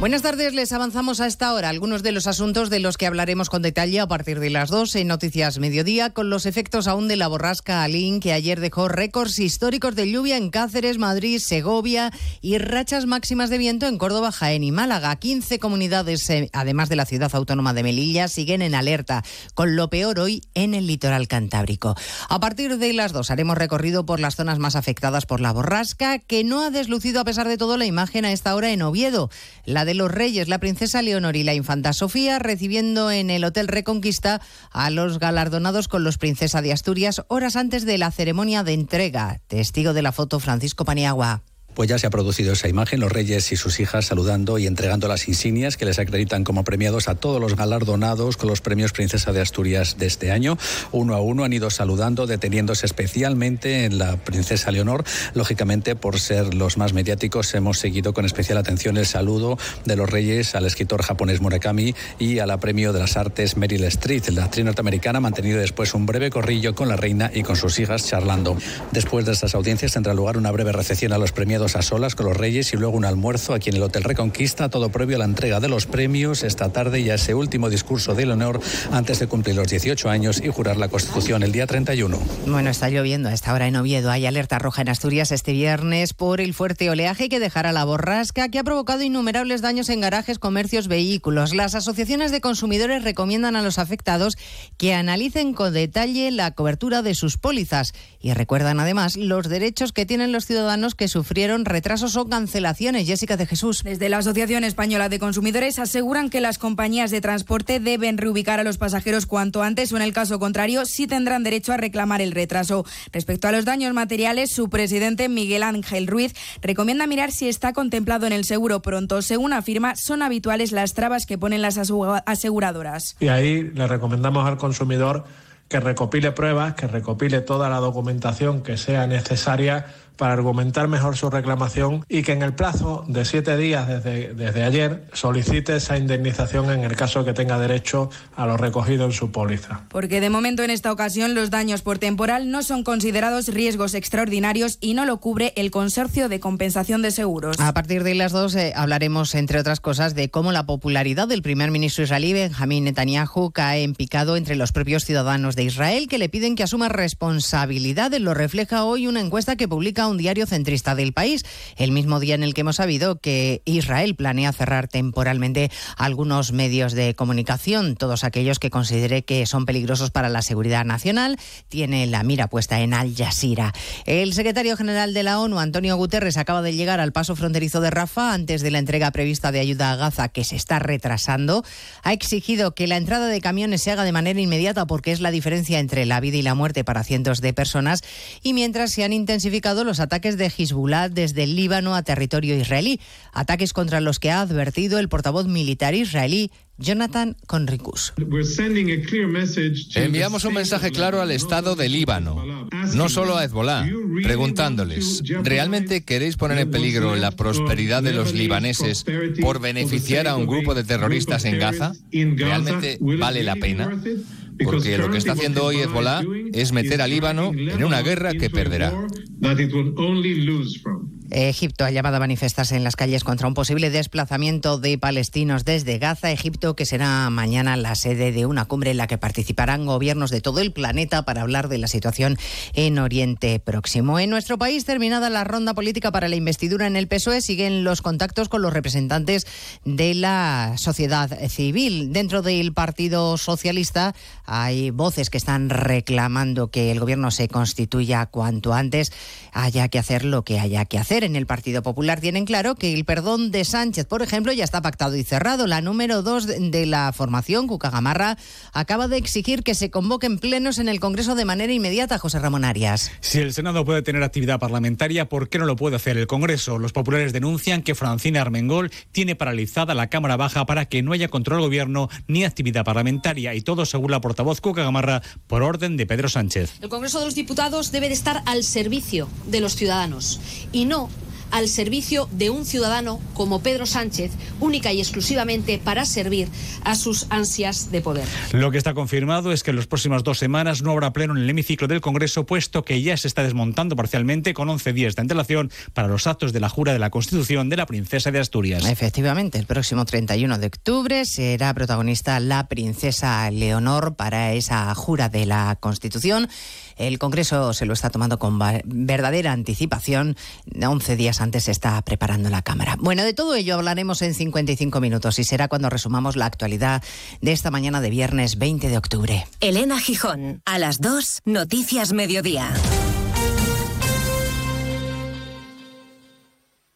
S16: Buenas tardes, les avanzamos a esta hora algunos de los asuntos de los que hablaremos con detalle a partir de las 2 en Noticias Mediodía, con los efectos aún de la borrasca Alín, que ayer dejó récords históricos de lluvia en Cáceres, Madrid, Segovia y rachas máximas de viento en Córdoba, Jaén y Málaga. 15 comunidades, eh, además de la ciudad autónoma de Melilla, siguen en alerta, con lo peor hoy en el litoral cantábrico. A partir de las 2 haremos recorrido por las zonas más afectadas por la borrasca, que no ha deslucido a pesar de todo la imagen a esta hora en Oviedo. La de los Reyes, la princesa Leonor y la infanta Sofía, recibiendo en el Hotel Reconquista a los galardonados con los Princesa de Asturias horas antes de la ceremonia de entrega. Testigo de la foto Francisco Paniagua.
S17: Pues ya se ha producido esa imagen, los reyes y sus hijas saludando y entregando las insignias que les acreditan como premiados a todos los galardonados con los premios Princesa de Asturias de este año. Uno a uno han ido saludando, deteniéndose especialmente en la Princesa Leonor. Lógicamente, por ser los más mediáticos, hemos seguido con especial atención el saludo de los reyes al escritor japonés Murakami y a la premio de las artes Meryl Streep. La actriz norteamericana ha mantenido después un breve corrillo con la reina y con sus hijas charlando. Después de estas audiencias tendrá lugar una breve recepción a los premiados a solas con los reyes y luego un almuerzo aquí en el Hotel Reconquista, todo previo a la entrega de los premios esta tarde y a ese último discurso de Leonor antes de cumplir los 18 años y jurar la Constitución el día 31.
S16: Bueno, está lloviendo a esta hora en Oviedo. Hay alerta roja en Asturias este viernes por el fuerte oleaje que dejará la borrasca que ha provocado innumerables daños en garajes, comercios, vehículos. Las asociaciones de consumidores recomiendan a los afectados que analicen con detalle la cobertura de sus pólizas y recuerdan además los derechos que tienen los ciudadanos que sufrieron retrasos o cancelaciones. Jessica de Jesús.
S18: Desde la Asociación Española de Consumidores aseguran que las compañías de transporte deben reubicar a los pasajeros cuanto antes o en el caso contrario sí tendrán derecho a reclamar el retraso. Respecto a los daños materiales, su presidente Miguel Ángel Ruiz recomienda mirar si está contemplado en el seguro pronto. Según afirma, son habituales las trabas que ponen las aseguradoras.
S19: Y ahí le recomendamos al consumidor que recopile pruebas, que recopile toda la documentación que sea necesaria para argumentar mejor su reclamación y que en el plazo de siete días desde, desde ayer solicite esa indemnización en el caso que tenga derecho a lo recogido en su póliza.
S18: Porque de momento en esta ocasión los daños por temporal no son considerados riesgos extraordinarios y no lo cubre el Consorcio de Compensación de Seguros.
S16: A partir de las dos eh, hablaremos, entre otras cosas, de cómo la popularidad del primer ministro israelí Benjamín Netanyahu cae en picado entre los propios ciudadanos de Israel que le piden que asuma responsabilidades. Lo refleja hoy una encuesta que publica un diario centrista del país, el mismo día en el que hemos sabido que Israel planea cerrar temporalmente algunos medios de comunicación, todos aquellos que considere que son peligrosos para la seguridad nacional, tiene la mira puesta en Al Jazeera. El secretario general de la ONU, Antonio Guterres, acaba de llegar al paso fronterizo de Rafa antes de la entrega prevista de ayuda a Gaza, que se está retrasando. Ha exigido que la entrada de camiones se haga de manera inmediata porque es la diferencia entre la vida y la muerte para cientos de personas y mientras se han intensificado los ataques de Hezbollah desde el Líbano a territorio israelí, ataques contra los que ha advertido el portavoz militar israelí Jonathan Conricus.
S20: Enviamos un mensaje claro al Estado de Líbano, no solo a Hezbollah, preguntándoles, ¿realmente queréis poner en peligro la prosperidad de los libaneses por beneficiar a un grupo de terroristas en Gaza? ¿Realmente vale la pena? Porque lo que está haciendo hoy Hezbollah es meter a Líbano en una guerra que perderá.
S16: Egipto ha llamado a manifestarse en las calles contra un posible desplazamiento de palestinos desde Gaza, Egipto, que será mañana la sede de una cumbre en la que participarán gobiernos de todo el planeta para hablar de la situación en Oriente Próximo. En nuestro país, terminada la ronda política para la investidura en el PSOE, siguen los contactos con los representantes de la sociedad civil. Dentro del Partido Socialista hay voces que están reclamando que el gobierno se constituya cuanto antes, haya que hacer lo que haya que hacer en el Partido Popular tienen claro que el perdón de Sánchez, por ejemplo, ya está pactado y cerrado. La número dos de la formación, Cuca Gamarra, acaba de exigir que se convoquen plenos en el Congreso de manera inmediata, José Ramón Arias.
S21: Si el Senado puede tener actividad parlamentaria, ¿por qué no lo puede hacer el Congreso? Los populares denuncian que Francina Armengol tiene paralizada la Cámara Baja para que no haya control del gobierno ni actividad parlamentaria y todo según la portavoz Cuca Gamarra por orden de Pedro Sánchez.
S22: El Congreso de los Diputados debe de estar al servicio de los ciudadanos y no al servicio de un ciudadano como Pedro Sánchez, única y exclusivamente para servir a sus ansias de poder.
S21: Lo que está confirmado es que en las próximas dos semanas no habrá pleno en el hemiciclo del Congreso, puesto que ya se está desmontando parcialmente con 11 días de antelación para los actos de la jura de la Constitución de la princesa de Asturias.
S16: Efectivamente, el próximo 31 de octubre será protagonista la princesa Leonor para esa jura de la Constitución. El Congreso se lo está tomando con verdadera anticipación. 11 días antes está preparando la Cámara. Bueno, de todo ello hablaremos en 55 minutos y será cuando resumamos la actualidad de esta mañana de viernes 20 de octubre.
S23: Elena Gijón, a las 2, Noticias Mediodía.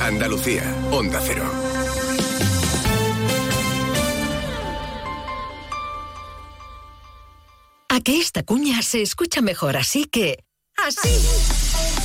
S24: Andalucía, Onda Cero.
S25: A que esta cuña se escucha mejor así que... ¡Así!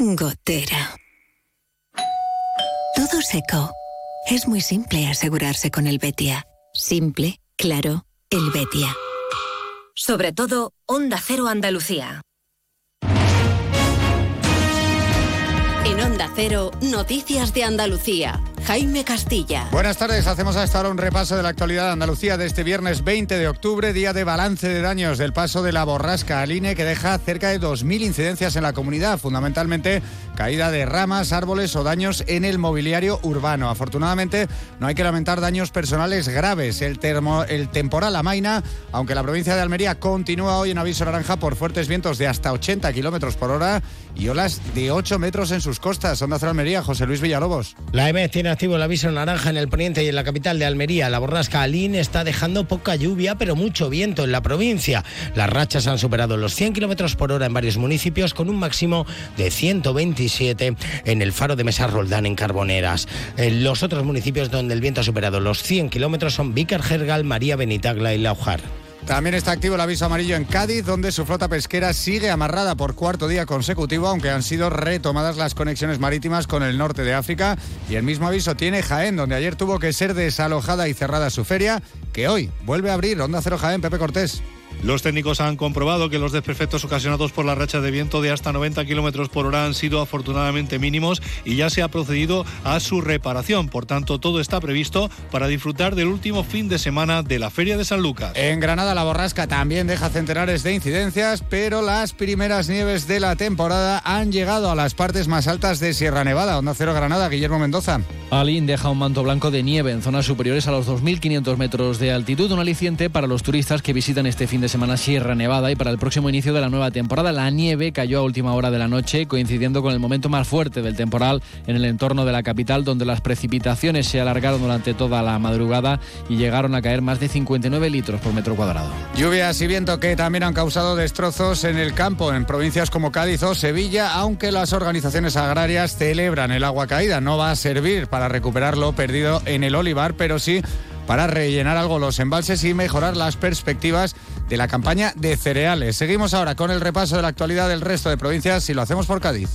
S23: Gotera. Todo seco. Es muy simple asegurarse con el Betia. Simple, claro, el Betia.
S25: Sobre todo, Onda Cero Andalucía.
S4: En Onda Cero, Noticias de Andalucía. Jaime Castilla.
S26: Buenas tardes, hacemos hasta ahora un repaso de la actualidad de Andalucía de este viernes 20 de octubre, día de balance de daños del paso de la borrasca Aline, que deja cerca de 2.000 incidencias en la comunidad, fundamentalmente caída de ramas, árboles o daños en el mobiliario urbano. Afortunadamente, no hay que lamentar daños personales graves. El, termo, el temporal amaina, aunque la provincia de Almería continúa hoy en aviso naranja por fuertes vientos de hasta 80 kilómetros por hora y olas de 8 metros en sus costas. Onda Cero Almería, José Luis Villalobos.
S27: La EMED tiene activo el aviso naranja en el poniente y en la capital de Almería. La borrasca Aline está dejando poca lluvia, pero mucho viento en la provincia. Las rachas han superado los 100 kilómetros por hora en varios municipios, con un máximo de 127 en el faro de Mesa Roldán, en Carboneras. En los otros municipios donde el viento ha superado los 100 kilómetros son Vícar, Gergal, María Benitagla y Laujar.
S26: También está activo el aviso amarillo en Cádiz, donde su flota pesquera sigue amarrada por cuarto día consecutivo, aunque han sido retomadas las conexiones marítimas con el norte de África. Y el mismo aviso tiene Jaén, donde ayer tuvo que ser desalojada y cerrada su feria, que hoy vuelve a abrir Onda Cero Jaén, Pepe Cortés.
S28: Los técnicos han comprobado que los desperfectos ocasionados por la racha de viento de hasta 90 kilómetros por hora han sido afortunadamente mínimos y ya se ha procedido a su reparación. Por tanto, todo está previsto para disfrutar del último fin de semana de la Feria de San Lucas.
S26: En Granada, la borrasca también deja centenares de incidencias, pero las primeras nieves de la temporada han llegado a las partes más altas de Sierra Nevada. Onda Cero Granada, Guillermo Mendoza.
S2: Alín deja un manto blanco de nieve en zonas superiores a los 2.500 metros de altitud, un aliciente para los turistas que visitan este fin de semana Sierra Nevada y para el próximo inicio de la nueva temporada. La nieve cayó a última hora de la noche, coincidiendo con el momento más fuerte del temporal en el entorno de la capital, donde las precipitaciones se alargaron durante toda la madrugada y llegaron a caer más de 59 litros por metro cuadrado.
S26: Lluvias y viento que también han causado destrozos en el campo en provincias como Cádiz o Sevilla, aunque las organizaciones agrarias celebran el agua caída. No va a servir para recuperar lo perdido en el olivar, pero sí para rellenar algo los embalses y mejorar las perspectivas de la campaña de cereales. Seguimos ahora con el repaso de la actualidad del resto de provincias y lo hacemos por Cádiz.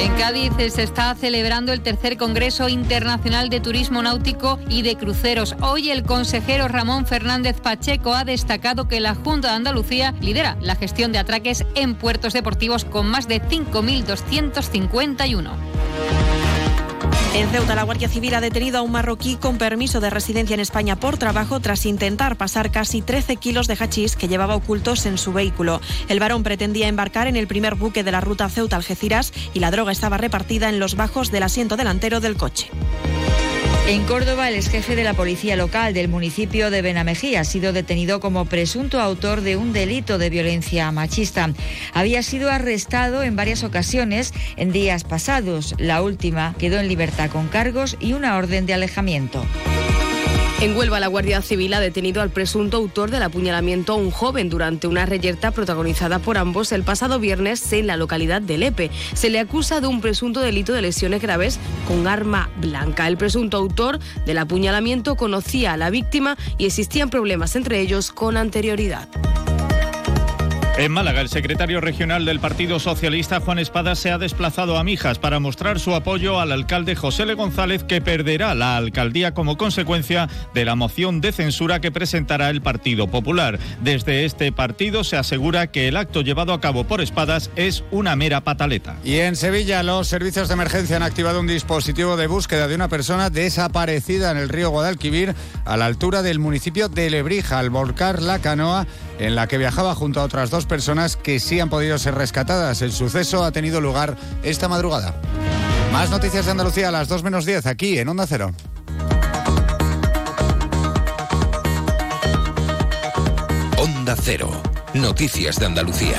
S29: En Cádiz se está celebrando el tercer Congreso Internacional de Turismo Náutico y de Cruceros. Hoy el consejero Ramón Fernández Pacheco ha destacado que la Junta de Andalucía lidera la gestión de atraques en puertos deportivos con más de 5.251.
S30: En Ceuta, la Guardia Civil ha detenido a un marroquí con permiso de residencia en España por trabajo tras intentar pasar casi 13 kilos de hachís que llevaba ocultos en su vehículo. El varón pretendía embarcar en el primer buque de la ruta Ceuta-Algeciras y la droga estaba repartida en los bajos del asiento delantero del coche.
S31: En Córdoba, el exjefe de la policía local del municipio de Benamejía ha sido detenido como presunto autor de un delito de violencia machista. Había sido arrestado en varias ocasiones en días pasados. La última quedó en libertad con cargos y una orden de alejamiento.
S32: En Huelva, la Guardia Civil ha detenido al presunto autor del apuñalamiento a un joven durante una reyerta protagonizada por ambos el pasado viernes en la localidad de Lepe. Se le acusa de un presunto delito de lesiones graves con arma blanca. El presunto autor del apuñalamiento conocía a la víctima y existían problemas entre ellos con anterioridad.
S33: En Málaga, el secretario regional del Partido Socialista, Juan Espada, se ha desplazado a Mijas para mostrar su apoyo al alcalde José Le González, que perderá la alcaldía como consecuencia de la moción de censura que presentará el Partido Popular. Desde este partido se asegura que el acto llevado a cabo por Espadas es una mera pataleta.
S26: Y en Sevilla, los servicios de emergencia han activado un dispositivo de búsqueda de una persona desaparecida en el río Guadalquivir, a la altura del municipio de Lebrija, al volcar la canoa en la que viajaba junto a otras dos personas que sí han podido ser rescatadas. El suceso ha tenido lugar esta madrugada. Más noticias de Andalucía a las 2 menos 10 aquí en Onda Cero.
S34: Onda Cero. Noticias de Andalucía.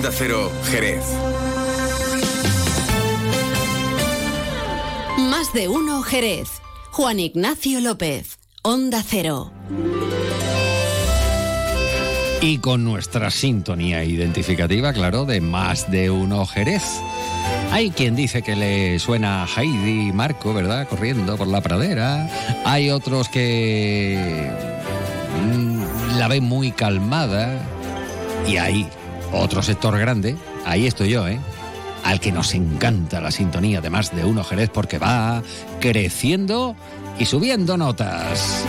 S34: Onda Cero, Jerez.
S4: Más de uno, Jerez. Juan Ignacio López. Onda Cero.
S2: Y con nuestra sintonía identificativa, claro, de más de uno Jerez. Hay quien dice que le suena a Heidi y Marco, ¿verdad? Corriendo por la pradera. Hay otros que mm, la ven muy calmada. Y hay otro sector grande, ahí estoy yo, ¿eh? Al que nos encanta la sintonía de más de uno Jerez porque va creciendo y subiendo notas.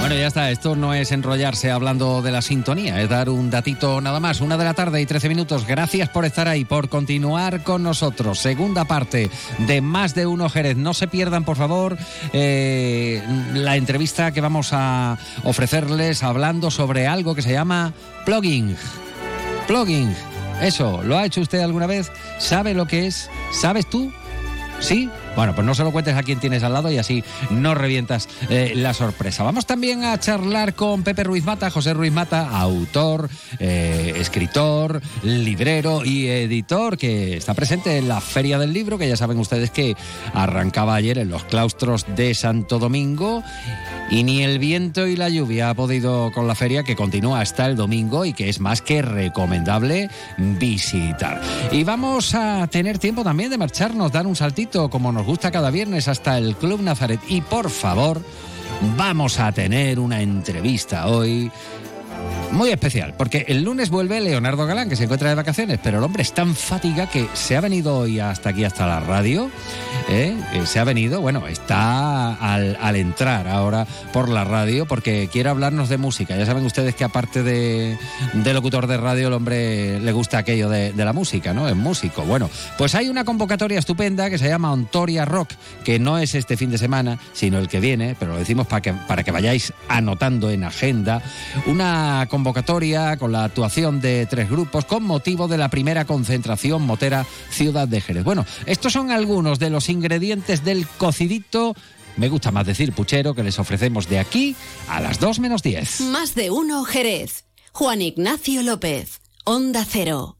S2: Bueno, ya está, esto no es enrollarse hablando de la sintonía, es dar un datito nada más. Una de la tarde y 13 minutos. Gracias por estar ahí, por continuar con nosotros. Segunda parte de Más de Uno Jerez. No se pierdan, por favor, eh, la entrevista que vamos a ofrecerles hablando sobre algo que se llama plugging. Plugging. Eso, ¿lo ha hecho usted alguna vez? ¿Sabe lo que es? ¿Sabes tú? ¿Sí? Bueno, pues no se lo cuentes a quien tienes al lado y así no revientas eh, la sorpresa. Vamos también a charlar con Pepe Ruiz Mata, José Ruiz Mata, autor, eh, escritor, librero y editor, que está presente en la Feria del Libro, que ya saben ustedes que arrancaba ayer en los claustros de Santo Domingo. Y ni el viento y la lluvia ha podido con la feria que continúa hasta el domingo y que es más que recomendable visitar. Y vamos a tener tiempo también de marcharnos, dar un saltito como nos gusta cada viernes hasta el Club Nazaret. Y por favor, vamos a tener una entrevista hoy muy especial, porque el lunes vuelve Leonardo Galán, que se encuentra de vacaciones, pero el hombre es tan fatiga que se ha venido hoy hasta aquí, hasta la radio. ¿eh? Eh, se ha venido, bueno, está al, al, entrar ahora por la radio porque quiere hablarnos de música. Ya saben ustedes que aparte de, locutor de radio, el hombre le gusta aquello de, de, la música, ¿no? Es músico. Bueno, pues hay una convocatoria estupenda que se llama Ontoria Rock, que no es este fin de semana, sino el que viene, pero lo decimos para que, para que vayáis anotando en agenda. Una convocatoria con la actuación de tres grupos con motivo de la primera concentración motera Ciudad de Jerez. Bueno, estos son algunos de los ingredientes del cocidito. Me gusta más decir puchero que les ofrecemos de aquí a las 2 menos 10.
S4: Más de uno Jerez. Juan Ignacio López. Onda Cero.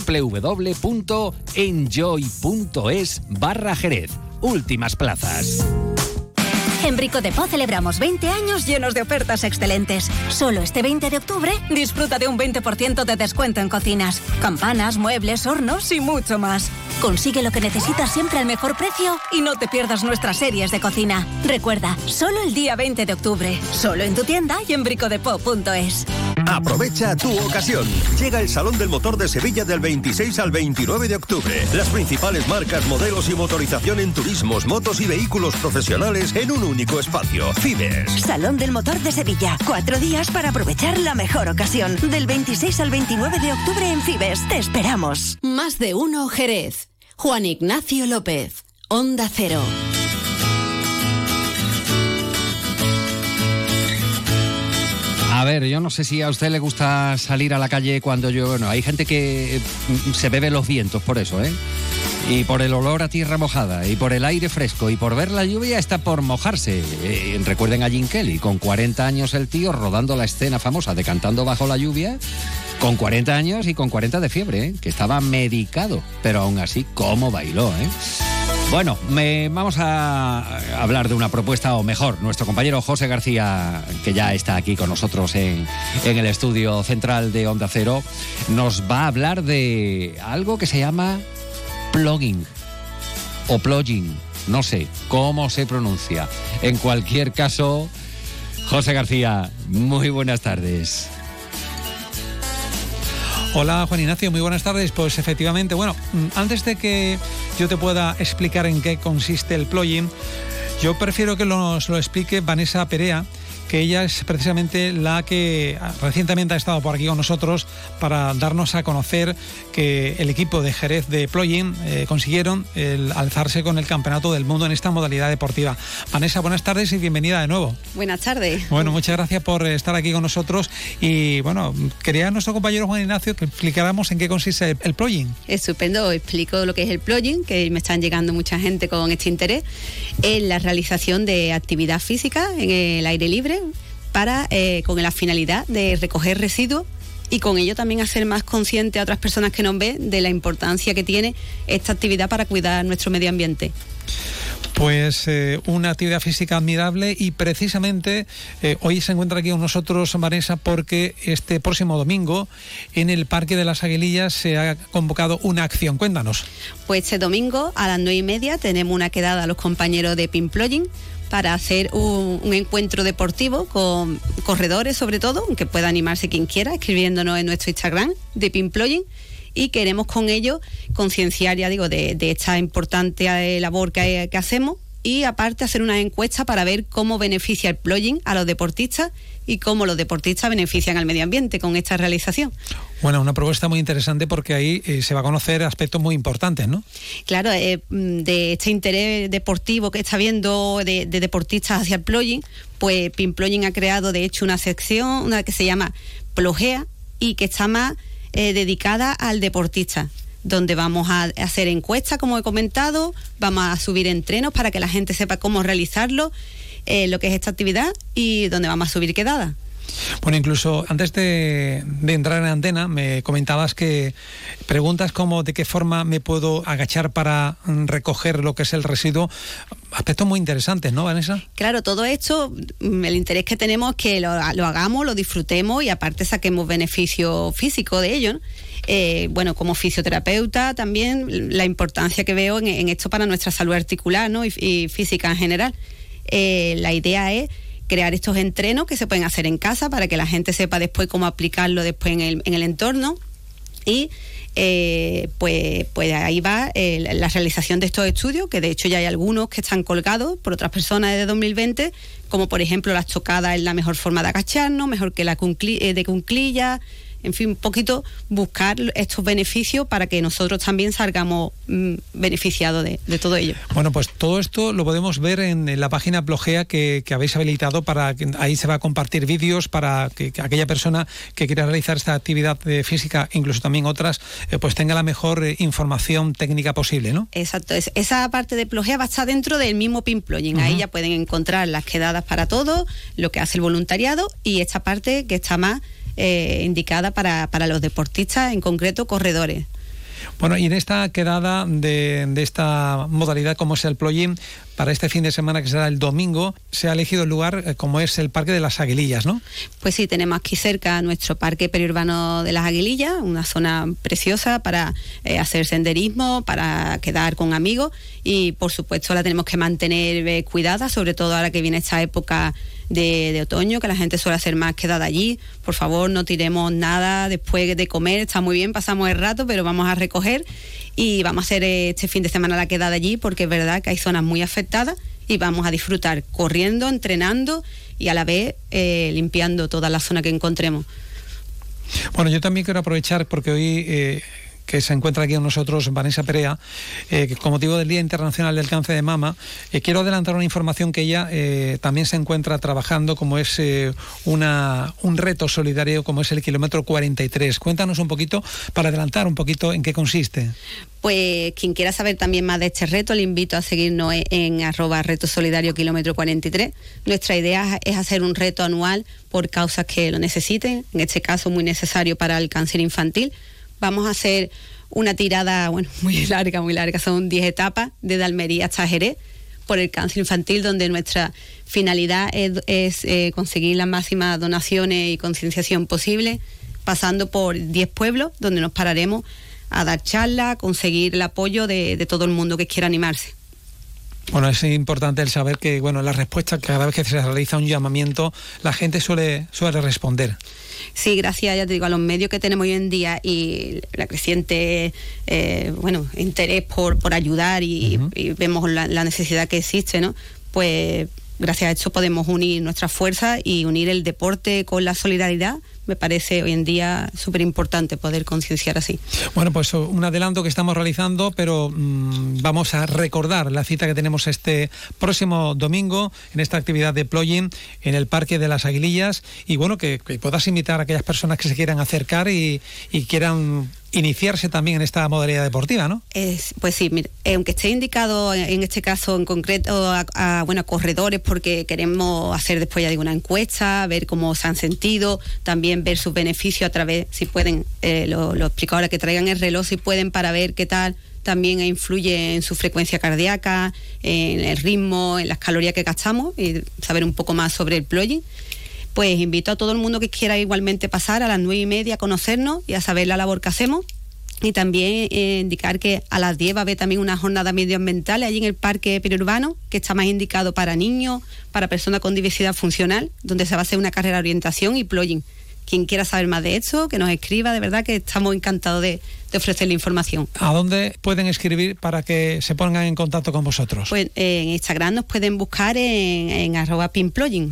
S2: www.enjoy.es barra Jerez. Últimas plazas.
S35: En Brico de Po celebramos 20 años llenos de ofertas excelentes. Solo este 20 de octubre disfruta de un 20% de descuento en cocinas, campanas, muebles, hornos y mucho más. Consigue lo que necesitas siempre al mejor precio y no te pierdas nuestras series de cocina. Recuerda, solo el día 20 de octubre, solo en tu tienda y en bricodepo.es.
S36: Aprovecha tu ocasión. Llega el Salón del Motor de Sevilla del 26 al 29 de octubre. Las principales marcas, modelos y motorización en turismos, motos y vehículos profesionales en un único espacio. Fibes.
S35: Salón del Motor de Sevilla. Cuatro días para aprovechar la mejor ocasión. Del 26 al 29 de octubre en Fibes. Te esperamos.
S4: Más de uno Jerez. Juan Ignacio López. Onda Cero.
S2: A ver, yo no sé si a usted le gusta salir a la calle cuando yo... Bueno, hay gente que mm, se bebe los vientos por eso, ¿eh? Y por el olor a tierra mojada, y por el aire fresco, y por ver la lluvia está por mojarse. Eh, recuerden a Jim Kelly, con 40 años el tío rodando la escena famosa de Cantando bajo la lluvia, con 40 años y con 40 de fiebre, ¿eh? que estaba medicado, pero aún así, ¿cómo bailó? ¿eh? Bueno, me, vamos a hablar de una propuesta, o mejor, nuestro compañero José García, que ya está aquí con nosotros en, en, el estudio central de Onda Cero, nos va a hablar de algo que se llama plugin o plugin, no sé cómo se pronuncia. En cualquier caso, José García, muy buenas tardes.
S37: Hola Juan Ignacio, muy buenas tardes. Pues efectivamente, bueno, antes de que yo te pueda explicar en qué consiste el plugin, yo prefiero que nos lo explique Vanessa Perea, que ella es precisamente la que recientemente ha estado por aquí con nosotros para darnos a conocer que el equipo de Jerez de Ploying eh, consiguieron el alzarse con el Campeonato del Mundo en esta modalidad deportiva. Vanessa, buenas tardes y bienvenida de nuevo.
S38: Buenas tardes.
S37: Bueno, muchas gracias por estar aquí con nosotros y bueno, quería nuestro compañero Juan Ignacio que explicáramos en qué consiste el, el plugin.
S38: Estupendo, explico lo que es el plugin, que me están llegando mucha gente con este interés, es la realización de actividad física en el aire libre para eh, con la finalidad de recoger residuos y con ello también hacer más consciente a otras personas que nos ven de la importancia que tiene esta actividad para cuidar nuestro medio ambiente.
S37: Pues eh, una actividad física admirable y precisamente eh, hoy se encuentra aquí con nosotros Vanessa porque este próximo domingo en el Parque de las Aguilillas se ha convocado una acción. Cuéntanos.
S38: Pues este domingo a las nueve y media tenemos una quedada a los compañeros de Pimplogging para hacer un, un, encuentro deportivo con corredores sobre todo, aunque pueda animarse quien quiera, escribiéndonos en nuestro Instagram de Pimplogging y queremos con ello concienciar, ya digo, de, de, esta importante eh, labor que, que hacemos y aparte hacer una encuesta para ver cómo beneficia el plugin a los deportistas y cómo los deportistas benefician al medio ambiente con esta realización.
S37: Bueno, una propuesta muy interesante porque ahí eh, se va a conocer aspectos muy importantes, ¿no?
S38: Claro, eh, de este interés deportivo que está viendo de, de deportistas hacia el plugin, pues Pimplugin ha creado de hecho una sección, una que se llama Plogea y que está más eh, dedicada al deportista donde vamos a hacer encuestas, como he comentado, vamos a subir entrenos para que la gente sepa cómo realizarlo, eh, lo que es esta actividad y donde vamos a subir quedadas.
S37: Bueno, incluso antes de, de, entrar en antena, me comentabas que preguntas como de qué forma me puedo agachar para recoger lo que es el residuo, aspectos muy interesantes, ¿no, Vanessa?
S38: Claro, todo esto, el interés que tenemos es que lo, lo hagamos, lo disfrutemos y aparte saquemos beneficio físico de ello. ¿no? Eh, bueno, como fisioterapeuta también la importancia que veo en, esto para nuestra salud articular ¿no? y, física en general. Eh, la idea es crear estos entrenos que se pueden hacer en casa para que la gente sepa después cómo aplicarlo después en el, en el entorno y eh, pues, pues ahí va eh, la realización de estos estudios, que de hecho ya hay algunos que están colgados por otras personas desde 2020, como por ejemplo la estocada es la mejor forma de agacharnos, mejor que la de cunclilla, en fin, un poquito buscar estos beneficios para que nosotros también salgamos mmm, beneficiados de, de, todo ello.
S37: Bueno, pues todo esto lo podemos ver en, en la página Blogea que, que, habéis habilitado para que ahí se va a compartir vídeos para que, que, aquella persona que quiera realizar esta actividad eh, física, incluso también otras, eh, pues tenga la mejor eh, información técnica posible, ¿no?
S38: Exacto, es, esa parte de Blogea va a estar dentro del mismo Pimplogging, uh -huh. ahí ya pueden encontrar las quedadas para todo, lo que hace el voluntariado y esta parte que está más eh, indicada para, para los deportistas, en concreto corredores.
S37: Bueno, y en esta quedada de, de esta modalidad como es el plugin, para este fin de semana que será el domingo, se ha elegido el lugar eh, como es el Parque de las Aguilillas, ¿no?
S38: Pues sí, tenemos aquí cerca nuestro Parque Periurbano de las Aguilillas, una zona preciosa para eh, hacer senderismo, para quedar con amigos y por supuesto la tenemos que mantener eh, cuidada, sobre todo ahora que viene esta época de, otoño, que la gente suele hacer más quedada allí. Por favor, no tiremos nada después de comer, está muy bien, pasamos el rato, pero vamos a recoger y vamos a hacer este fin de semana la quedada allí porque es verdad que hay zonas muy afectadas y vamos a disfrutar corriendo, entrenando y a la vez eh, limpiando toda la zona que encontremos.
S37: Bueno, yo también quiero aprovechar porque hoy eh, que se encuentra aquí con nosotros, Vanessa Perea, eh, con motivo del Día Internacional del Cáncer de Mama, eh, quiero adelantar una información que ella eh, también se encuentra trabajando, como es eh, una, un reto solidario, como es el kilómetro 43. Cuéntanos un poquito, para adelantar un poquito, en qué consiste.
S38: Pues quien quiera saber también más de este reto, le invito a seguirnos en, en arroba reto solidario kilómetro 43. Nuestra idea es hacer un reto anual por causas que lo necesiten, en este caso muy necesario para el cáncer infantil vamos a hacer una tirada, bueno, [LAUGHS] muy larga, muy larga, son 10 etapas, desde Almería hasta Jerez, por el cáncer infantil, donde nuestra finalidad es, eh, conseguir las máximas donaciones y concienciación posible, pasando por 10 pueblos, donde nos pararemos a dar charlas, a conseguir el apoyo de, de todo el mundo que quiera animarse.
S37: Bueno, es importante el saber que, bueno, la respuesta, cada vez que se realiza un llamamiento, la gente suele, suele responder.
S38: Sí, gracias, ya te digo, a los medios que tenemos hoy en día y la creciente, eh, bueno, interés por, por ayudar y, uh -huh. y vemos la, la, necesidad que existe, ¿no? Pues gracias a esto podemos unir nuestras fuerzas y unir el deporte con la solidaridad me parece hoy en día súper importante poder concienciar así.
S37: Bueno, pues un adelanto que estamos realizando, pero mmm, vamos a recordar la cita que tenemos este próximo domingo en esta actividad de plugin en el Parque de las Aguilillas y bueno, que, que puedas invitar a aquellas personas que se quieran acercar y, y quieran iniciarse también en esta modalidad deportiva, ¿no?
S38: Es, pues sí, mire, aunque esté indicado en este caso en concreto a, a, bueno, corredores porque queremos hacer después ya digo una encuesta, ver cómo se han sentido, también ver sus beneficios a través, si pueden, eh, lo, lo explico ahora, que traigan el reloj si pueden para ver qué tal también influye en su frecuencia cardíaca, en el ritmo, en las calorías que gastamos y saber un poco más sobre el plugin pues invito a todo el mundo que quiera igualmente pasar a las nueve y media a conocernos y a saber la labor que hacemos. Y también eh, indicar que a las 10 va a haber también una jornada medioambiental allí en el parque periurbano, que está más indicado para niños, para personas con diversidad funcional, donde se va a hacer una carrera de orientación y plugin. Quien quiera saber más de esto, que nos escriba, de verdad que estamos encantados de, de ofrecerle información.
S37: ¿A dónde pueden escribir para que se pongan en contacto con vosotros?
S38: Pues en Instagram nos pueden buscar en, en arroba.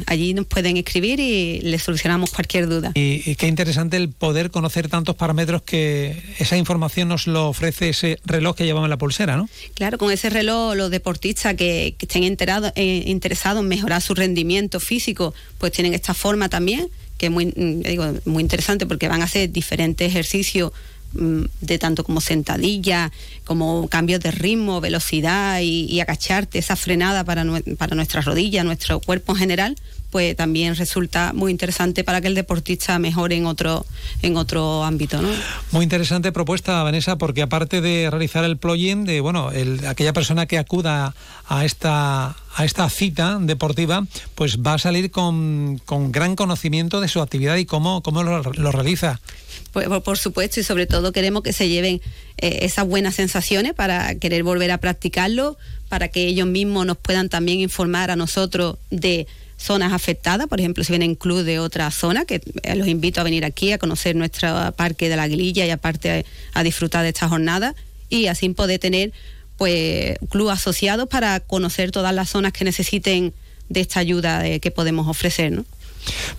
S38: Allí nos pueden escribir y les solucionamos cualquier duda.
S37: Y, y, qué interesante el poder conocer tantos parámetros que esa información nos lo ofrece ese reloj que llevamos en la pulsera, ¿no?
S38: Claro, con ese reloj los deportistas que, que estén enterados, eh, interesados en mejorar su rendimiento físico, pues tienen esta forma también que es muy, digo, muy interesante porque van a hacer diferentes ejercicios mm, de tanto como sentadilla, como cambios de ritmo, velocidad y, y agacharte, esa frenada para, para nuestra rodilla, nuestro cuerpo en general, pues también resulta muy interesante para que el deportista mejore en otro, en otro ámbito. ¿no?
S37: Muy interesante propuesta, Vanessa, porque aparte de realizar el plugin, de bueno, el, aquella persona que acuda a esta a esta cita deportiva, pues va a salir con, con gran conocimiento de su actividad y cómo, cómo lo, lo realiza.
S38: Por, por, supuesto, y sobre todo queremos que se lleven eh, esas buenas sensaciones para querer volver a practicarlo, para que ellos mismos nos puedan también informar a nosotros de zonas afectadas, por ejemplo, si vienen club de otra zona, que los invito a venir aquí a conocer nuestro parque de la Aguililla y aparte a, disfrutar de esta jornada y así poder tener pues club asociados para conocer todas las zonas que necesiten de esta ayuda de, que podemos ofrecer.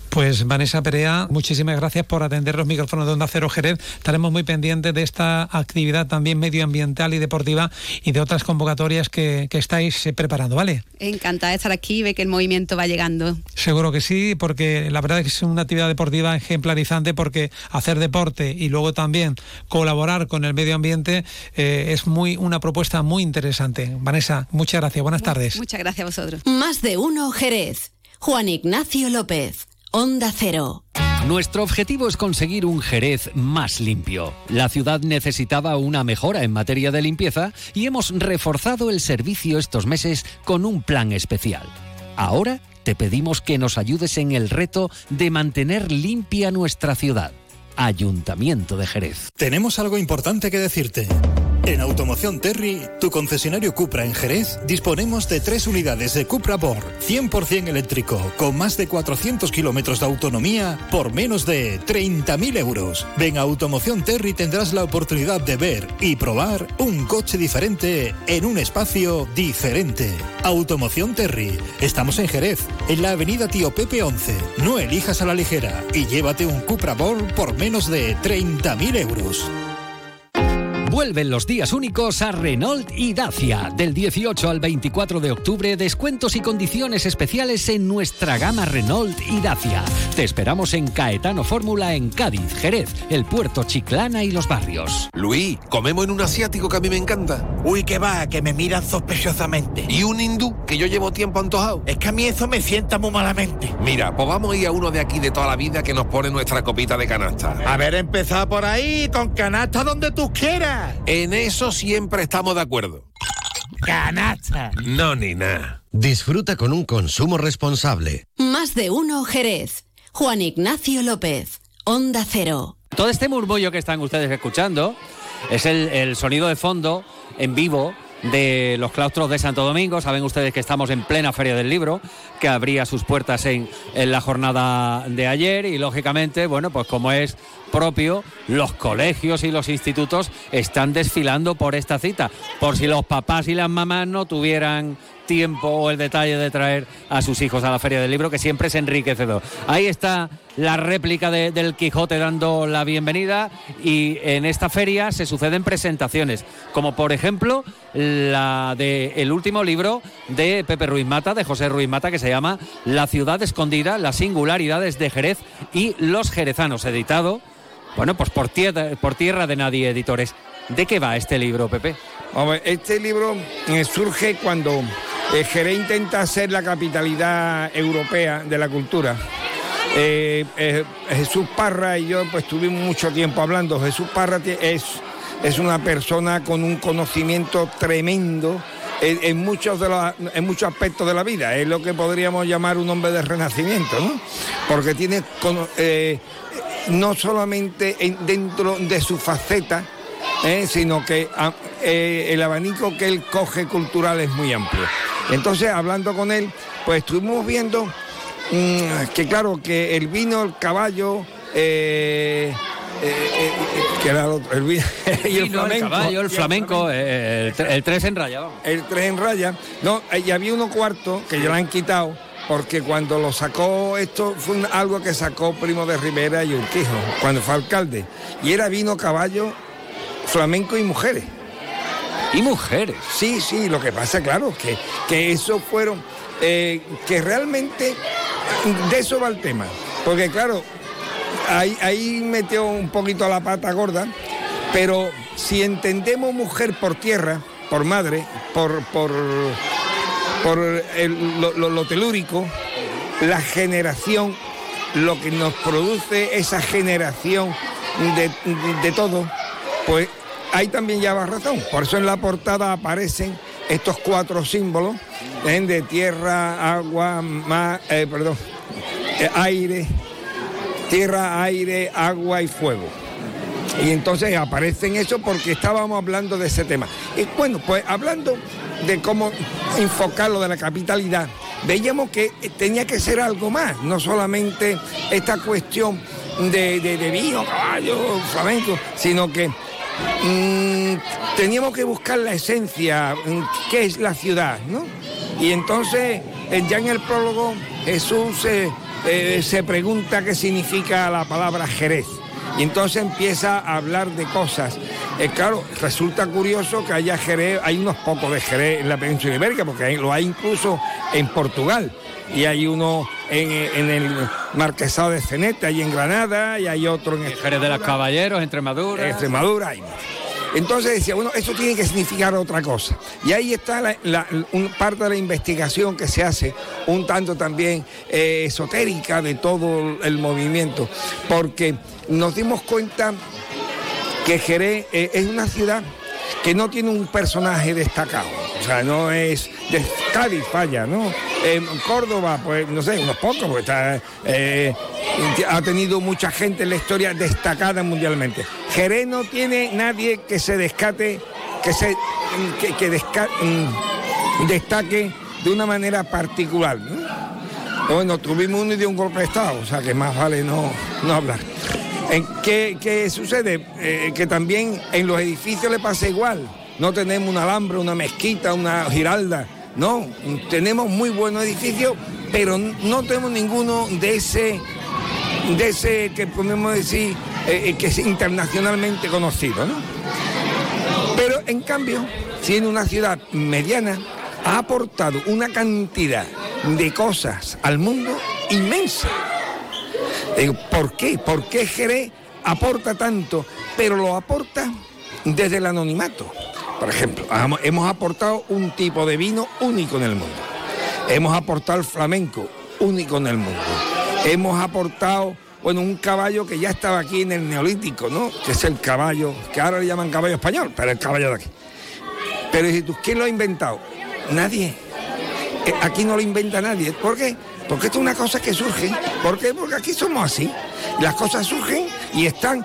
S37: Pues Vanessa Perea, muchísimas gracias por atender los micrófonos de Onda Cero Jerez. Estaremos muy pendientes de esta actividad también medioambiental y deportiva y de otras convocatorias que, que estáis eh, preparando, ¿vale?
S38: Encantada de estar aquí y ver que el movimiento va llegando.
S37: Seguro que sí, porque la verdad es que es una actividad deportiva ejemplarizante porque hacer deporte y luego también colaborar con el medio ambiente eh, es muy una propuesta muy interesante. Vanessa, muchas gracias. Buenas tardes.
S38: Muchas gracias a vosotros.
S4: Más de uno Jerez. Juan Ignacio López, Onda Cero.
S2: Nuestro objetivo es conseguir un Jerez más limpio. La ciudad necesitaba una mejora en materia de limpieza y hemos reforzado el servicio estos meses con un plan especial. Ahora te pedimos que nos ayudes en el reto de mantener limpia nuestra ciudad. Ayuntamiento de Jerez.
S39: Tenemos algo importante que decirte. En Automoción Terry, tu concesionario Cupra en Jerez, disponemos de tres unidades de Cupra Born 100% eléctrico, con más de 400 kilómetros de autonomía, por menos de 30.000 euros. Ven a Automoción Terry tendrás la oportunidad de ver y probar un coche diferente en un espacio diferente. Automoción Terry. Estamos en Jerez, en la avenida Tío Pepe 11. No elijas a la ligera y llévate un Cupra Born por menos de 30.000 euros.
S2: Vuelven los días únicos a Renault y Dacia. Del 18 al 24 de octubre, descuentos y condiciones especiales en nuestra gama Renault y Dacia. Te esperamos en Caetano Fórmula en Cádiz, Jerez, el puerto Chiclana y los barrios.
S40: Luis, comemos en un asiático que a mí me encanta.
S41: Uy, que va, que me miran sospechosamente.
S40: Y un hindú que yo llevo tiempo antojado.
S41: Es que a mí eso me sienta muy malamente.
S40: Mira, pues vamos a ir a uno de aquí de toda la vida que nos pone nuestra copita de canasta.
S41: Haber empezado por ahí, con canasta donde tú quieras.
S40: En eso siempre estamos de acuerdo.
S41: ¡Canasta!
S40: No, ni nada.
S36: Disfruta con un consumo responsable.
S4: Más de uno Jerez. Juan Ignacio López. Onda Cero.
S2: Todo este murmullo que están ustedes escuchando es el, el sonido de fondo en vivo de los claustros de Santo Domingo. Saben ustedes que estamos en plena Feria del Libro, que abría sus puertas en, en, la jornada de ayer y lógicamente, bueno, pues como es propio, los colegios y los institutos están desfilando por esta cita, por si los papás y las mamás no tuvieran tiempo o el detalle de traer a sus hijos a la Feria del Libro, que siempre es enriquecedor. Ahí está la réplica del Quijote dando la bienvenida y en esta feria se suceden presentaciones, como por ejemplo la del el último libro de Pepe Ruiz Mata, de José Ruiz Mata, que se llama La ciudad escondida, las singularidades de Jerez y los jerezanos, editado, bueno, pues por tierra, por tierra de nadie editores. ¿De qué va este libro, Pepe?
S42: Este libro eh, surge cuando eh, Jerez intenta ser la capitalidad europea de la cultura. Eh, Jesús Parra y yo pues tuvimos mucho tiempo hablando. Jesús Parra es, es una persona con un conocimiento tremendo en, muchos de en muchos aspectos de la vida. Es lo que podríamos llamar un hombre de renacimiento, ¿no? Porque tiene no solamente dentro de su faceta, sino que ah, eh, el abanico que él coge cultural es muy amplio. Entonces, hablando con él, pues estuvimos viendo mm, que claro, que el vino, el caballo, eh, que era el, vino, [LAUGHS] y el flamenco.
S2: El caballo, el flamenco, el, tres en raya.
S42: El tres en raya. No, y había uno cuarto que ya lo han quitado porque cuando lo sacó, esto fue algo que sacó Primo de Rivera y Urquijo, cuando fue alcalde, y era vino, caballo flamenco y mujeres.
S2: ¿Y mujeres?
S42: Sí, sí, lo que pasa, claro, que, que eso fueron, eh, que realmente de eso va el tema. Porque claro, ahí, metió un poquito la pata gorda, pero si entendemos mujer por tierra, por madre, por, por, por lo, telúrico, la generación, lo que nos produce esa generación de, de todo, pues ahí también lleva razón. Por eso en la portada aparecen estos cuatro símbolos de tierra, agua, eh, perdón, eh, aire, tierra, aire, agua y fuego. Y entonces aparecen eso porque estábamos hablando de ese tema. Y bueno, pues hablando de cómo enfocar lo de la capitalidad, veíamos que tenía que ser algo más, no solamente esta cuestión de, de, de vino, caballo, flamenco, sino que Mm, teníamos que buscar la esencia, mm, qué es la ciudad, ¿no? Y entonces, eh, ya en el prólogo, Jesús eh, eh, se pregunta qué significa la palabra Jerez. Y entonces empieza a hablar de cosas. claro, resulta curioso que haya Jerez, hay unos pocos de Jerez en la península ibérica, porque lo hay incluso en Portugal. Y hay uno en, el Marquesado de Cenete, ahí en Granada, y hay otro en
S2: Jerez de los Caballeros, Extremadura.
S42: Extremadura, hay entonces decía, bueno, eso tiene que significar otra cosa. Y ahí está la, parte de la investigación que se hace, un tanto también eh, esotérica de todo el movimiento, porque nos dimos cuenta que Jerez eh, es una ciudad que no tiene un personaje destacado. O sea, no es de Cádiz falla, ¿no? Córdoba, pues no sé, unos pocos, porque está, eh, ha tenido mucha gente en la historia destacada mundialmente. Jerez no tiene nadie que se descate, que se que, mm, destaque de una manera particular. Bueno, tuvimos uno y de un golpe de Estado, o sea que más vale no, no hablar. ¿Qué, sucede? Eh, que también en los edificios le pasa igual. No tenemos una alhambra, una mezquita, una giralda. No, tenemos muy buenos edificios, pero no tenemos ninguno de ese, de ese que podemos decir eh, eh, que es internacionalmente conocido. ¿no? Pero en cambio, siendo una ciudad mediana, ha aportado una cantidad de cosas al mundo inmensa. ¿por qué? ¿Por qué Jerez aporta tanto? Pero lo aporta desde el anonimato. Por ejemplo, hemos aportado un tipo de vino único en el mundo. Hemos aportado el flamenco, único en el mundo. Hemos aportado, bueno, un caballo que ya estaba aquí en el neolítico, ¿no? Que es el caballo, que ahora le llaman caballo español, pero el caballo de aquí. Pero tú, ¿quién lo ha inventado? Nadie. Eh, aquí no lo inventa nadie. ¿Por qué? Porque esto es una cosa que surge. ¿Por qué? Porque aquí somos así. Las cosas surgen y están.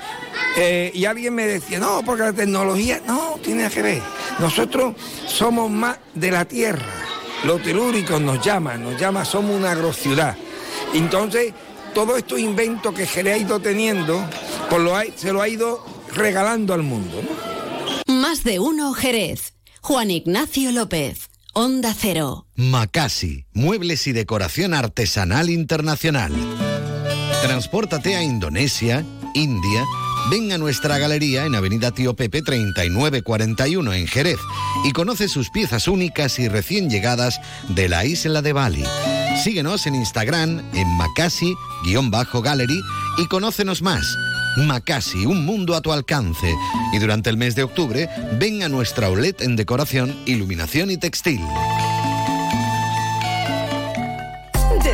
S42: Eh, y alguien me decía, no, porque la tecnología, no, tiene que ver. Nosotros somos más de la tierra. Los telúricos nos llaman, nos llaman, somos una agrociudad. Entonces, todo estos inventos que Jerez ha ido teniendo, pues se lo ha ido regalando al mundo.
S4: Más de uno Jerez. Juan Ignacio López. Onda Cero.
S43: Macasi, muebles y decoración artesanal internacional. Transpórtate a Indonesia, India. Ven a nuestra galería en Avenida Tío Pepe 3941 en Jerez y conoce sus piezas únicas y recién llegadas de la isla de Bali. Síguenos en Instagram en Macasi-Gallery y conócenos más. Macasi, un mundo a tu alcance. Y durante el mes de octubre, ven a nuestra outlet en decoración, iluminación y textil.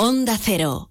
S4: Onda Cero.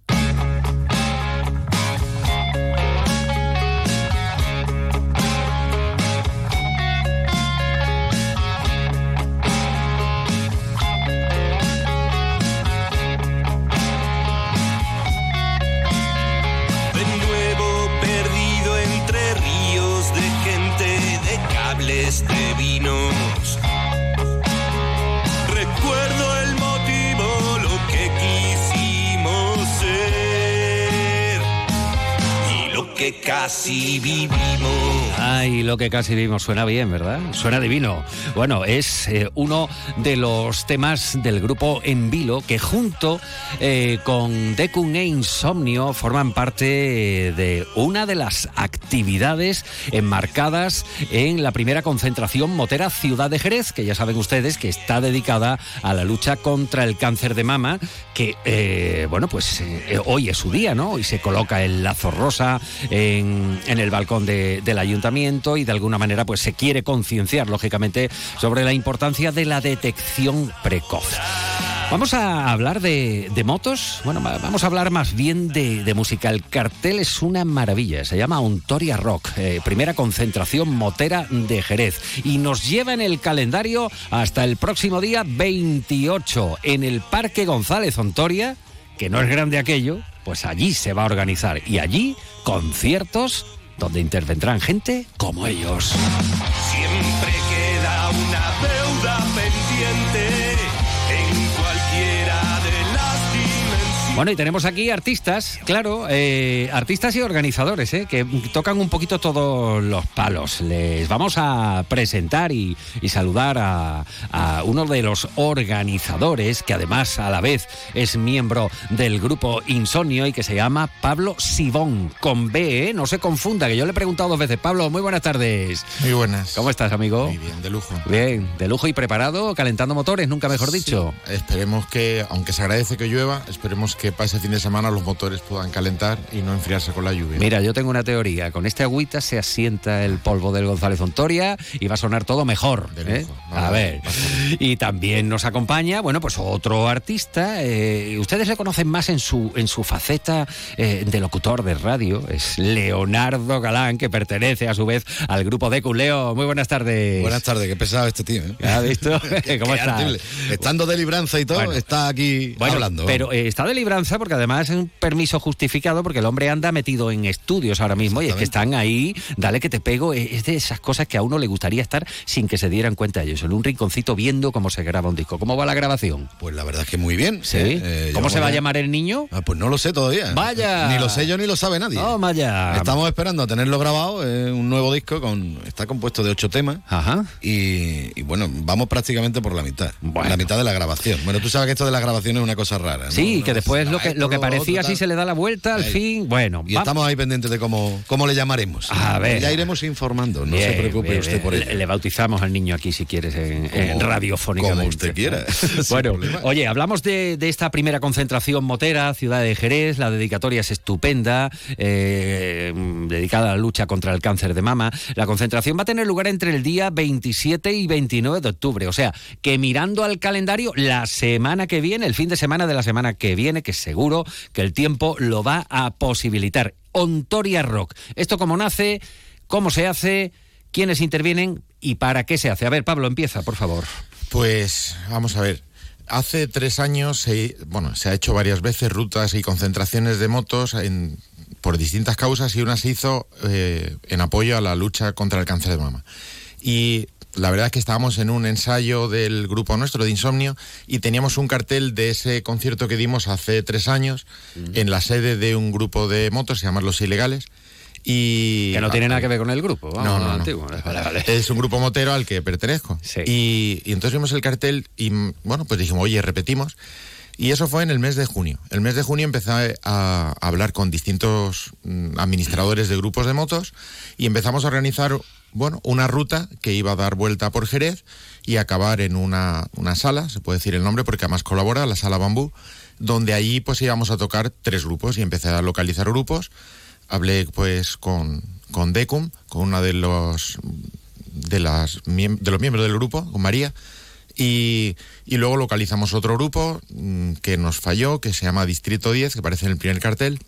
S44: Que casi vivimos.
S2: Ay, lo que casi vimos suena bien, ¿verdad? Suena divino. Bueno, es eh, uno de los temas del grupo En Vilo que junto eh, con Decun e Insomnio forman parte eh, de una de las actividades enmarcadas en la primera concentración motera Ciudad de Jerez, que ya saben ustedes que está dedicada a la lucha contra el cáncer de mama, que, bueno, pues hoy es su día, ¿no? Hoy se coloca el lazo rosa en, el balcón de- del ayuntamiento y de alguna manera pues se quiere concienciar, lógicamente, sobre la importancia de la detección precoz. Vamos a hablar de, de motos. Bueno, va- vamos a hablar más bien de, de música. El cartel es una maravilla. Se llama Ontoria Rock, eh, primera concentración motera de Jerez. Y nos lleva en el calendario hasta el próximo día 28 en el Parque González Ontoria, que no es grande aquello, pues allí se va a organizar. Y allí conciertos donde intervendrán gente como ellos.
S44: Siempre
S2: Bueno, y tenemos aquí artistas, claro, eh, artistas y organizadores, eh, que tocan un poquito todos los palos. Les vamos a presentar y, y saludar a, a uno de los organizadores, que además a la vez es miembro del grupo Insomnio y que se llama Pablo Sibón, con B, eh, no se confunda, que yo le he preguntado dos veces. Pablo, muy buenas tardes.
S45: Muy buenas.
S2: ¿Cómo estás, amigo?
S45: Muy bien, de lujo.
S2: Bien, de lujo y preparado, calentando motores, nunca mejor dicho.
S45: Esperemos que, aunque se agradece que llueva, esperemos que para ese fin de semana los motores puedan calentar y no enfriarse con la lluvia.
S2: Mira, yo tengo una teoría. Con este agüita se asienta el polvo del González Ontoria y va a sonar todo mejor. ¿eh? A ver. Y también nos acompaña, bueno, pues otro artista. eh, ustedes le conocen más en su, en su faceta eh, de locutor de radio. Es Leonardo Galán, que pertenece a su vez al grupo de Leo, muy buenas tardes.
S45: Buenas tardes, qué pesado este tío. ¿eh?
S2: ¿Has visto? [LAUGHS] [LAUGHS] ¿Cómo
S45: ardible. Estando de libranza y todo,
S2: Bueno.
S45: está aquí
S2: Bueno,
S45: hablando.
S2: pero eh, está de libranza confianza, porque además es un permiso justificado, porque el hombre anda metido en estudios ahora mismo y es que están ahí, dale que te pego, es es de esas cosas que a uno le gustaría estar sin que se dieran cuenta ellos, en un rinconcito viendo cómo se graba un disco. ¿Cómo va la grabación?
S43: Pues la verdad es que muy bien.
S2: Sí.
S43: Eh,
S2: ¿Cómo
S43: llevamos
S2: se va a llamar el niño?
S43: Ah, pues no lo sé todavía.
S2: Vaya.
S43: Ni lo sé yo ni lo sabe nadie.
S2: Oh, vaya.
S43: Estamos esperando a tenerlo grabado, eh, un nuevo disco con está compuesto de ocho temas.
S2: Ajá.
S43: Y, y bueno, vamos prácticamente por la mitad. La mitad de la grabación. Bueno, tú sabes que esto de la grabación es una cosa rara. ¿no?
S2: Sí, que después lo que, lo que parecía
S43: tal.
S2: se le da la vuelta, al fin, bueno.
S43: Y estamos ahí pendientes de cómo, cómo le llamaremos.
S2: A ver.
S43: Ya iremos informando, no se preocupe usted por ello.
S2: Le, bautizamos al niño aquí si quieres en, radiofónicamente.
S43: como usted quiera, [LAUGHS]
S2: bueno, oye, hablamos de, de esta primera concentración motera, ciudad de Jerez. La dedicatoria es estupenda, eh, dedicada a la lucha contra el cáncer de mama. La concentración va a tener lugar entre el día 27 y 29 de octubre. O sea, que mirando al calendario, la semana que viene, el fin de semana de la semana que viene, seguro que el tiempo lo va a posibilitar. Ontoria Rock. ¿Esto cómo nace? ¿Cómo se hace? ¿Quiénes intervienen? ¿Y para qué se hace? A ver, Pablo, empieza, por favor.
S45: Pues vamos a ver. Hace tres años se, bueno, se ha hecho varias veces rutas y concentraciones de motos por distintas causas y una se hizo eh, en apoyo a la lucha contra el cáncer de mama. Y la verdad es que estábamos en un ensayo del grupo nuestro de Insomnio y teníamos un cartel de ese concierto que dimos hace tres años en la sede de un grupo de motos, se llama Los Ilegales. Y
S2: Que no tiene nada que ver con el grupo. Vamos,
S45: no, no, no.
S2: antiguo. Vale, vale.
S45: Es un grupo motero al que pertenezco. Y, y entonces vimos el cartel y, mm, bueno, pues dijimos, oye, repetimos. Y eso fue en el mes de junio. El mes de junio empecé a, hablar con distintos mm, administradores de grupos de motos y empezamos a organizar, bueno, una ruta que iba a dar vuelta por Jerez y acabar en una, una sala, se puede decir el nombre porque además colabora, la sala Bambú, donde allí pues íbamos a tocar tres grupos y empecé a localizar grupos. Hablé pues con, con Decum, con una de los de las de los miembros del grupo, con María, y, y luego localizamos otro grupo mm, que nos falló, que se llama Distrito 10, que aparece en el primer cartel,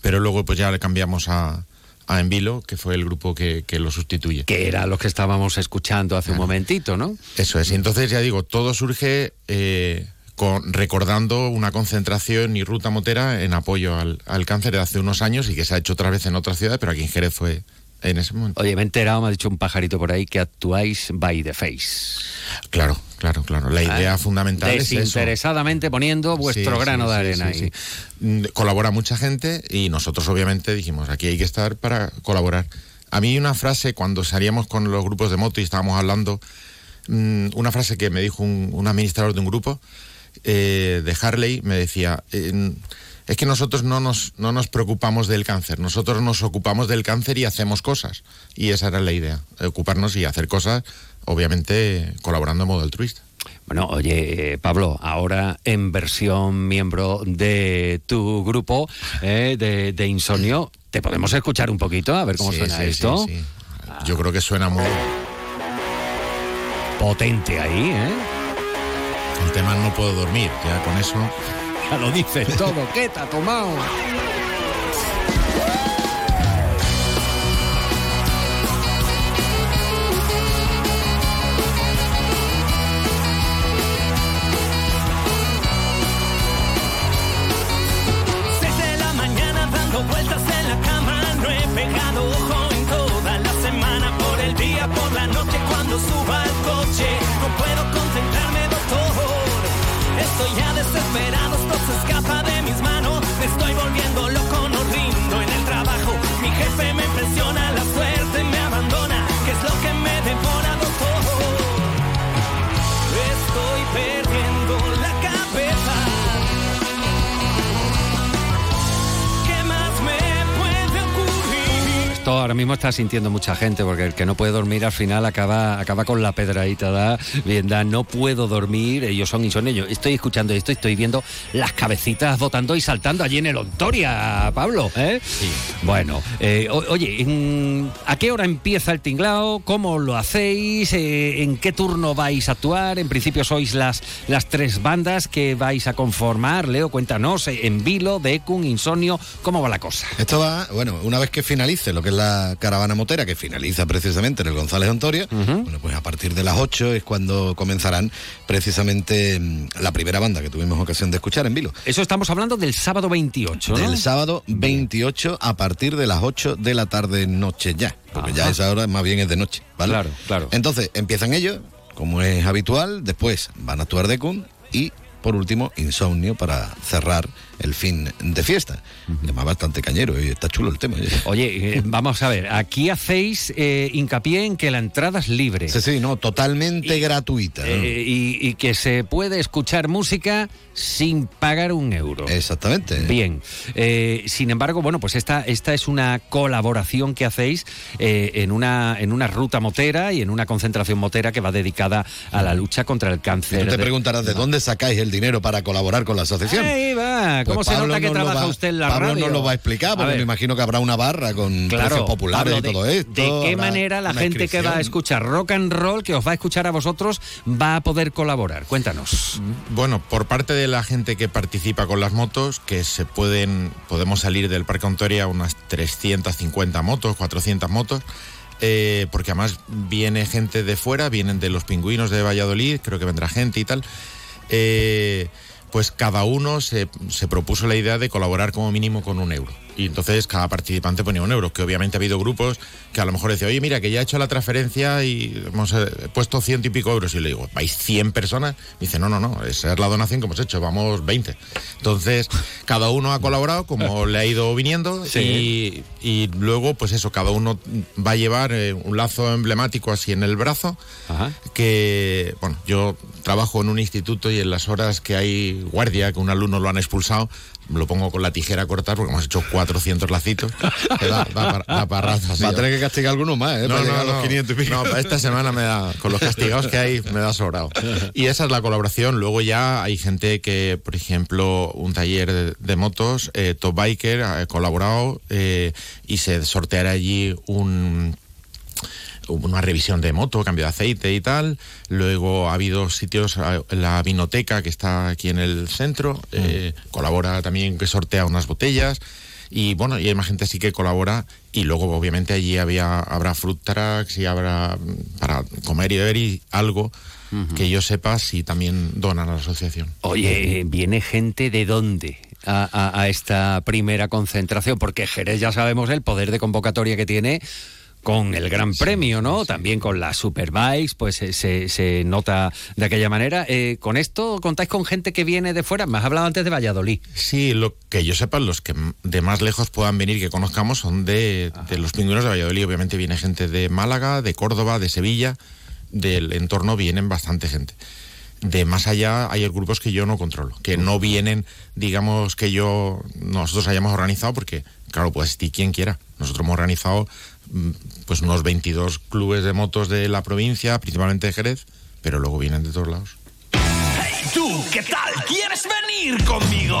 S45: pero luego pues ya le cambiamos a, a Envilo, que fue el grupo que, que lo sustituye.
S2: Que era lo que estábamos escuchando hace un momentito, ¿no?
S45: Eso es, y entonces ya digo, todo surge eh, con, recordando una concentración y ruta motera en apoyo al, al cáncer de hace unos años y que se ha hecho otra vez en otras ciudades, pero aquí en Jerez fue en ese momento.
S2: Oye, me he enterado, me ha dicho un pajarito por ahí que actuáis by the face.
S45: Claro, claro, claro. La idea
S2: Ah,
S45: fundamental es eso.
S2: Desinteresadamente poniendo vuestro
S45: Sí,
S2: grano
S45: sí,
S2: de arena
S45: sí,
S2: ahí.
S45: Mm, Colabora mucha gente y nosotros obviamente dijimos, aquí hay que estar para colaborar. A mí una frase cuando salíamos con los grupos de moto y estábamos hablando, mm, una frase que me dijo un, un administrador de un grupo eh, de Harley, me decía, eh, es que nosotros no nos, no nos preocupamos del cáncer, nosotros nos ocupamos del cáncer y hacemos cosas. Y esa era la idea, ocuparnos y hacer cosas, obviamente colaborando en modo altruista.
S2: Bueno, oye, Pablo, ahora en versión miembro de tu grupo eh, de, de Insomnio, ¿te podemos escuchar un poquito? A ver cómo
S45: Sí,
S2: suena
S45: sí,
S2: esto.
S45: sí, sí. Yo creo que suena muy
S2: Potente ahí, ¿eh?
S45: El tema no puedo dormir, ya con eso.
S2: Ya lo dices todo, ¿qué te ha tomado?
S44: Seis de la mañana dando vueltas en la cama, no he pegado ojo en toda la semana, por el día, por la noche, cuando suba al coche, no puedo concentrarme, doctor. Estoy ya desesperado, Esto
S2: ahora mismo está sintiendo mucha gente porque el que no puede dormir al final acaba, acaba con la pedradita, da, bien, da, no puedo dormir, ellos son insomnios. Yo Estoy escuchando esto, y estoy viendo las cabecitas botando y saltando allí en el Ontoria, Pablo. ¿eh? Bueno, eh, o- oye, en- ¿a qué hora empieza el tinglao? ¿Cómo lo hacéis? Eh, ¿En qué turno vais a actuar? En principio sois las, las tres bandas que vais a conformar. Leo, cuéntanos, en Vilo, Decun, Insomnio, ¿cómo va la cosa?
S43: Esto va, bueno, una vez que finalice lo que es la, caravana motera que finaliza precisamente en el González Antoria, bueno, pues a partir de las 8 es cuando comenzarán precisamente mm, la primera banda que tuvimos ocasión de escuchar en Vilo.
S2: Eso estamos hablando del sábado 28, ¿no?
S43: Del sábado 28 a partir de las 8 de la tarde noche ya, porque ya esa hora más bien es de noche, ¿vale?
S2: Claro, claro.
S43: Entonces, empiezan ellos, como es habitual, después van a actuar Decun y por último Insomnio para cerrar el fin de fiesta. Además bastante cañero y está chulo el tema.
S2: Oye, eh, [LAUGHS] vamos a ver, aquí hacéis eh, hincapié en que la entrada es libre.
S43: Sí, sí, no, totalmente gratuita. ¿no?
S2: Eh, y, y que se puede escuchar música sin pagar un euro.
S43: Exactamente.
S2: Bien. Eh, sin embargo, bueno, pues esta, esta es una colaboración que hacéis eh, en, una, en una ruta motera y en una concentración motera que va dedicada a la lucha contra el
S43: Y
S2: cáncer.
S43: tú te
S2: de-
S43: preguntarás de dónde sacáis el dinero para colaborar con la asociación.
S2: Ahí va. ¿Cómo
S43: Pues
S2: se
S43: Pablo
S2: nota que trabaja
S43: va-
S2: usted en la
S43: Pablo
S2: radio?
S43: nos lo va a explicar, porque me imagino que habrá una barra con
S2: Claro,
S43: populares
S2: Pablo,
S43: y
S2: de-
S43: todo esto.
S2: ¿De qué manera la gente que va a escuchar rock and roll, que os va a escuchar a vosotros, va a poder colaborar? Cuéntanos.
S45: Bueno, por parte de la gente que participa con las motos, que se pueden, podemos salir del Parque Ontoria unas 350 motos, 400 motos, eh, porque además viene gente de fuera, vienen de los pingüinos de Valladolid, creo que vendrá gente y tal. eh, pues cada uno se, se propuso la idea de colaborar como mínimo con un euro. Y entonces cada participante ponía un euro, que obviamente ha habido grupos que a lo mejor decían, oye, mira, que ya he hecho la transferencia y hemos eh, puesto ciento y pico euros. Y le digo, ¿vais 100 personas? Y dice, no, no, no, esa es la donación que hemos hecho, vamos 20. Entonces, cada uno ha colaborado como [LAUGHS] le ha ido viniendo y, y luego, pues eso, cada uno va a llevar eh, un lazo emblemático así en el brazo, que, bueno, yo trabajo en un instituto y en las horas que hay guardia, que un alumno lo han expulsado, lo pongo con la tijera a cortar porque hemos hecho 400 lacitos. Da, da, da para rato, así.
S43: Va a tener que castigar alguno más, ¿eh? para llegar a los 500 y pico.
S45: No, para esta semana me da, con los castigados que hay, me da sobrado. Y esa es la colaboración. Luego ya hay gente que, por ejemplo, un taller de, de motos, eh, Top Biker, ha colaborado eh, y se sorteará allí un una revisión de moto, cambio de aceite y tal. Luego ha habido sitios, eh, la vinoteca que está aquí en el centro, eh, colabora también que sortea unas botellas. Y bueno, y hay más gente así que colabora. Y luego, obviamente, allí había, habrá fruit trucks y habrá mm, para comer y beber y algo que yo sepa si también donan a la asociación.
S2: Oye, ¿viene gente de dónde? A, a- a esta primera concentración, porque Jerez ya sabemos el poder de convocatoria que tiene con el Gran Premio, ¿no? También con las Superbikes, pues se, se- se nota de aquella manera. Eh, ¿Con esto contáis con gente que viene de fuera? Me has hablado antes de Valladolid.
S45: Sí, lo que yo sepa, los que de más lejos puedan venir, que conozcamos, son de, de los pingüinos de Valladolid. Obviamente viene gente de Málaga, de Córdoba, de Sevilla. Del entorno vienen bastante gente. De más allá hay grupos que yo no controlo, que no vienen, digamos, que yo nosotros hayamos organizado, porque, claro, puede asistir quien quiera. Nosotros hemos organizado pues unos 22 clubes de motos de la provincia, principalmente de Jerez, pero luego vienen de todos lados.
S44: Hey, tú, ¿qué tal? ¿Quieres venir conmigo?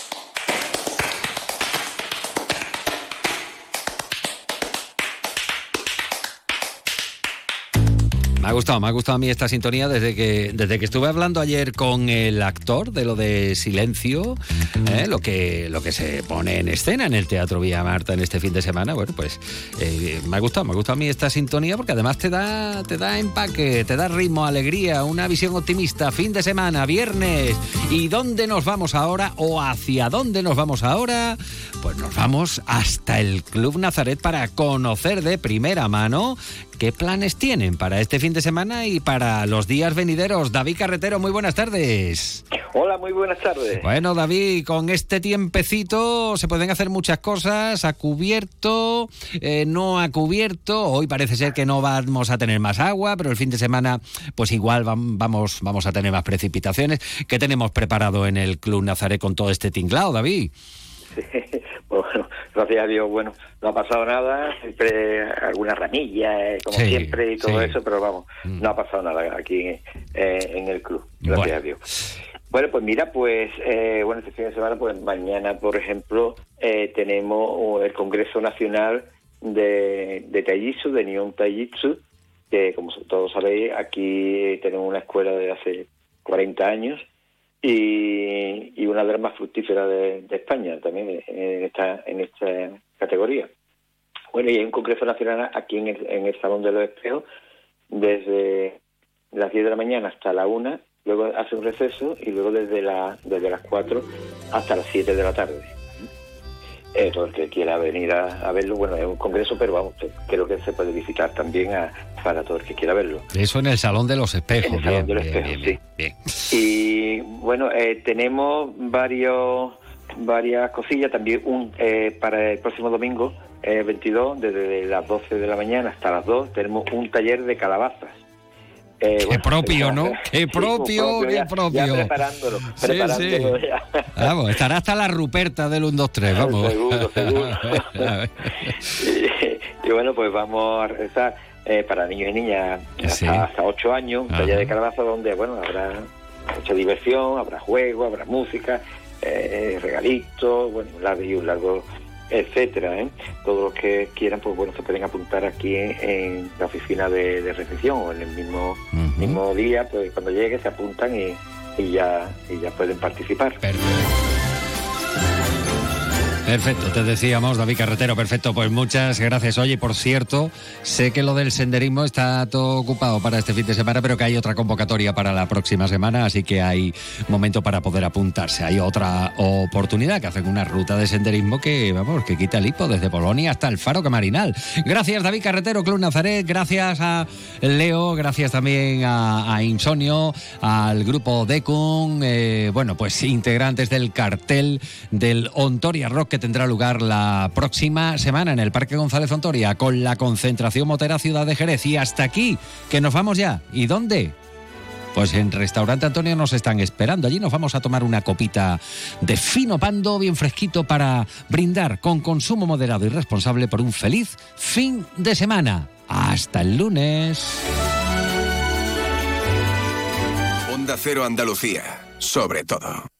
S2: Me ha gustado, me ha gustado a mí esta sintonía desde que, desde que estuve hablando ayer con el actor de lo de Silencio, ¿eh? lo, que, lo que se pone en escena en el Teatro Villa Marta en este fin de semana. Bueno, pues eh, me ha gustado, me ha gustado a mí esta sintonía porque además te da, te da empaque, te da ritmo, alegría, una visión optimista. Fin de semana, viernes. ¿Y dónde nos vamos ahora o hacia dónde nos vamos ahora? Pues nos vamos hasta el Club Nazaret para conocer de primera mano qué planes tienen para este fin de semana y para los días venideros. David Carretero, muy buenas tardes.
S46: Hola, muy buenas tardes.
S2: Bueno, David, con este tiempecito se pueden hacer muchas cosas, a cubierto, eh, no a cubierto. Hoy parece ser que no vamos a tener más agua, pero el fin de semana, pues igual vam- vamos, vamos a tener más precipitaciones. ¿Qué tenemos preparado en el Club Nazaret con todo este tinglado, David?
S46: Bueno, [LAUGHS] gracias a Dios, bueno, no ha pasado nada, siempre alguna ramilla, eh, como
S2: Sí,
S46: siempre y todo
S2: sí.
S46: eso, pero vamos, no ha pasado nada aquí eh, en el club, gracias
S2: Bueno.
S46: a Dios. Bueno, pues mira, pues eh, bueno, este fin de semana, pues mañana, por ejemplo, eh, tenemos el Congreso Nacional de, de Taijitsu, de Nihon Taijitsu, que como todos sabéis, aquí tenemos una escuela de hace 40 años y, y una de las más fructíferas de, España también en esta, en esta categoría. Bueno, y hay un Congreso Nacional aquí en el, en el Salón de los Espejos desde las 10 de la mañana hasta la 1, luego hace un receso y luego desde, la, desde las 4 hasta las 7 de la tarde. Eh, todo el que quiera venir a, a verlo, bueno, es un congreso, pero vamos, creo que se puede visitar también a- para todo el que quiera verlo.
S2: Eso en el Salón de los Espejos.
S46: En el Salón
S2: bien,
S46: de los
S2: bien,
S46: Espejos,
S2: bien,
S46: sí.
S2: bien.
S46: Y bueno, eh, tenemos varios varias cosillas también un eh, para el próximo domingo eh, 22 desde las 12 de la mañana hasta las 2 tenemos un taller de calabazas Eh,
S2: Qué
S46: bueno,
S2: propio, ¿no? Qué
S46: sí,
S2: propio, qué propio.
S46: ya preparándolo
S2: Sí,
S46: preparándolo
S2: sí.
S46: ya. [LAUGHS]
S2: Vamos, estará hasta la ruperta del 1, 2, 3, vamos.
S46: Seguro, [LAUGHS] seguro. [LAUGHS] y, y bueno, pues vamos a rezar eh, para niños y niñas hasta,
S2: Sí.
S46: hasta 8 años, un taller de calabaza donde, bueno, habrá mucha diversión, habrá juego, habrá música, eh, regalitos, bueno, un largo y un largo, etcétera, ¿eh? Todos los que quieran, pues bueno, se pueden apuntar aquí en, en la oficina de, de recepción o en el mismo, mismo día, pues cuando llegue se apuntan y, y ya y ya pueden participar.
S2: Perfecto, te decíamos, David Carretero, perfecto, pues muchas gracias. Oye, por cierto, sé que lo del senderismo está todo ocupado para este fin de semana, pero que hay otra convocatoria para la próxima semana, así que hay momento para poder apuntarse. Hay otra oportunidad que hacen una ruta de senderismo que, vamos, que quita el hipo desde Polonia hasta el Faro Camarinal. Gracias, David Carretero, Club Nazaret, gracias a Leo, gracias también a, Insonio, al grupo Decun, eh, bueno, pues integrantes del cartel del Ontoria Rock que tendrá lugar la próxima semana en el Parque González Ontoria con la concentración motera Ciudad de Jerez. Y hasta aquí, que nos vamos ya. ¿Y dónde? Pues en Restaurante Antonio nos están esperando. Allí nos vamos a tomar una copita de fino pando bien fresquito para brindar con consumo moderado y responsable por un feliz fin de semana. Hasta el lunes.
S47: Onda Cero Andalucía, sobre todo.